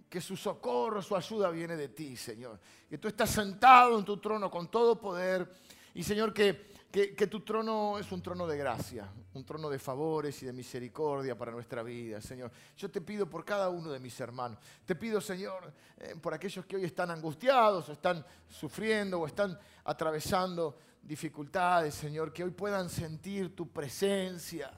[SPEAKER 1] que su socorro, su ayuda viene de ti, Señor. Que tú estás sentado en tu trono con todo poder. Y, Señor, que que, tu trono es un trono de gracia, un trono de favores y de misericordia para nuestra vida, Señor. Yo te pido por cada uno de mis hermanos. Te pido, Señor, eh, por aquellos que hoy están angustiados o están sufriendo o están atravesando dificultades, Señor, que hoy puedan sentir tu presencia.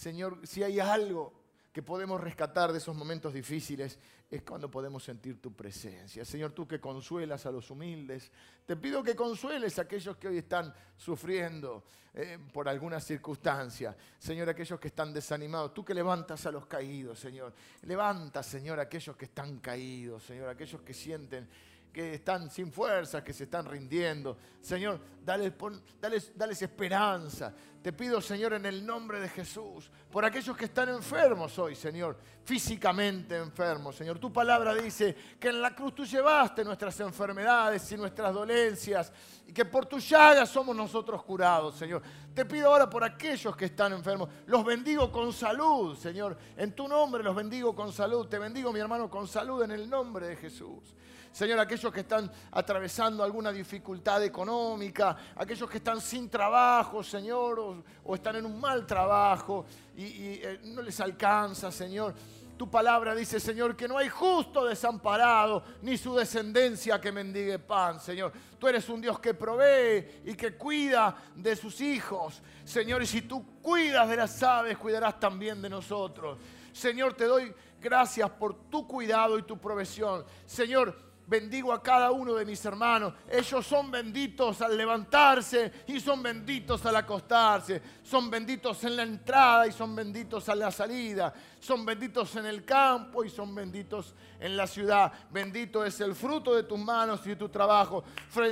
[SPEAKER 1] Señor, si hay algo que podemos rescatar de esos momentos difíciles es cuando podemos sentir tu presencia. Señor, tú que consuelas a los humildes, te pido que consueles a aquellos que hoy están sufriendo eh, por alguna circunstancia. Señor, aquellos que están desanimados, tú que levantas a los caídos, Señor. Levanta, Señor, a aquellos que están caídos, Señor, aquellos que sienten que están sin fuerzas, que se están rindiendo. Señor, dales, esperanza. Te pido, Señor, en el nombre de Jesús, por aquellos que están enfermos hoy, Señor, físicamente enfermos. Señor, tu palabra dice que en la cruz tú llevaste nuestras enfermedades y nuestras dolencias y que por tu llaga somos nosotros curados, Señor. Te pido ahora por aquellos que están enfermos. Los bendigo con salud, Señor. En tu nombre los bendigo con salud. Te bendigo, mi hermano, con salud en el nombre de Jesús. Señor, aquellos que están atravesando alguna dificultad económica, aquellos que están sin trabajo, Señor, o, están en un mal trabajo y, eh, no les alcanza, Señor. Tu palabra dice, Señor, que no hay justo desamparado, ni su descendencia que mendigue pan, Señor. Tú eres un Dios que provee y que cuida de sus hijos. Señor, y si tú cuidas de las aves, cuidarás también de nosotros. Señor, te doy gracias por tu cuidado y tu provisión. Señor, bendigo a cada uno de mis hermanos. Ellos son benditos al levantarse y son benditos al acostarse. Son benditos en la entrada y son benditos a la salida. Son benditos en el campo y son benditos en la ciudad. Bendito es el fruto de tus manos y de tu trabajo.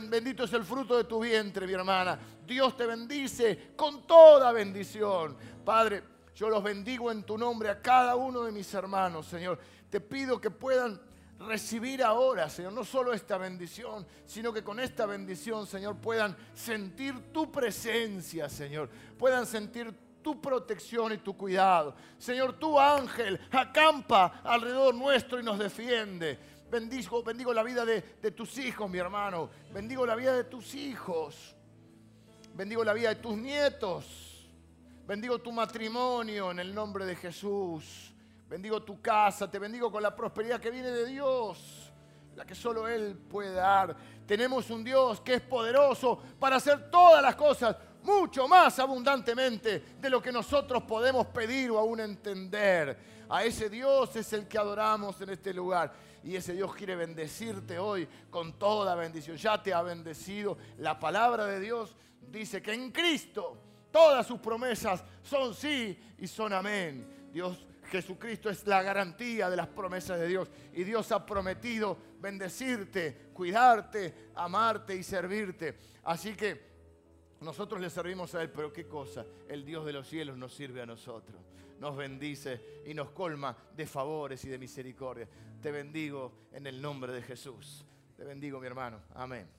[SPEAKER 1] Bendito es el fruto de tu vientre, mi hermana. Dios te bendice con toda bendición. Padre, yo los bendigo en tu nombre a cada uno de mis hermanos, Señor. Te pido que puedan recibir ahora, Señor, no solo esta bendición, sino que con esta bendición, Señor, puedan sentir tu presencia, Señor, puedan sentir tu protección y tu cuidado. Señor, tu ángel acampa alrededor nuestro y nos defiende. Bendigo, bendigo la vida de, de tus hijos, mi hermano. Bendigo la vida de tus hijos. Bendigo la vida de tus nietos. Bendigo tu matrimonio en el nombre de Jesús. Bendigo tu casa, te bendigo con la prosperidad que viene de Dios, la que solo Él puede dar. Tenemos un Dios que es poderoso para hacer todas las cosas mucho más abundantemente de lo que nosotros podemos pedir o aún entender. A ese Dios es el que adoramos en este lugar. Y ese Dios quiere bendecirte hoy con toda bendición. Ya te ha bendecido. La palabra de Dios dice que en Cristo todas sus promesas son sí y son amén. Dios Jesucristo es la garantía de las promesas de Dios. Y Dios ha prometido bendecirte, cuidarte, amarte y servirte. Así que nosotros le servimos a Él, pero qué cosa, el Dios de los cielos nos sirve a nosotros. Nos bendice y nos colma de favores y de misericordia. Te bendigo en el nombre de Jesús. Te bendigo, mi hermano. Amén.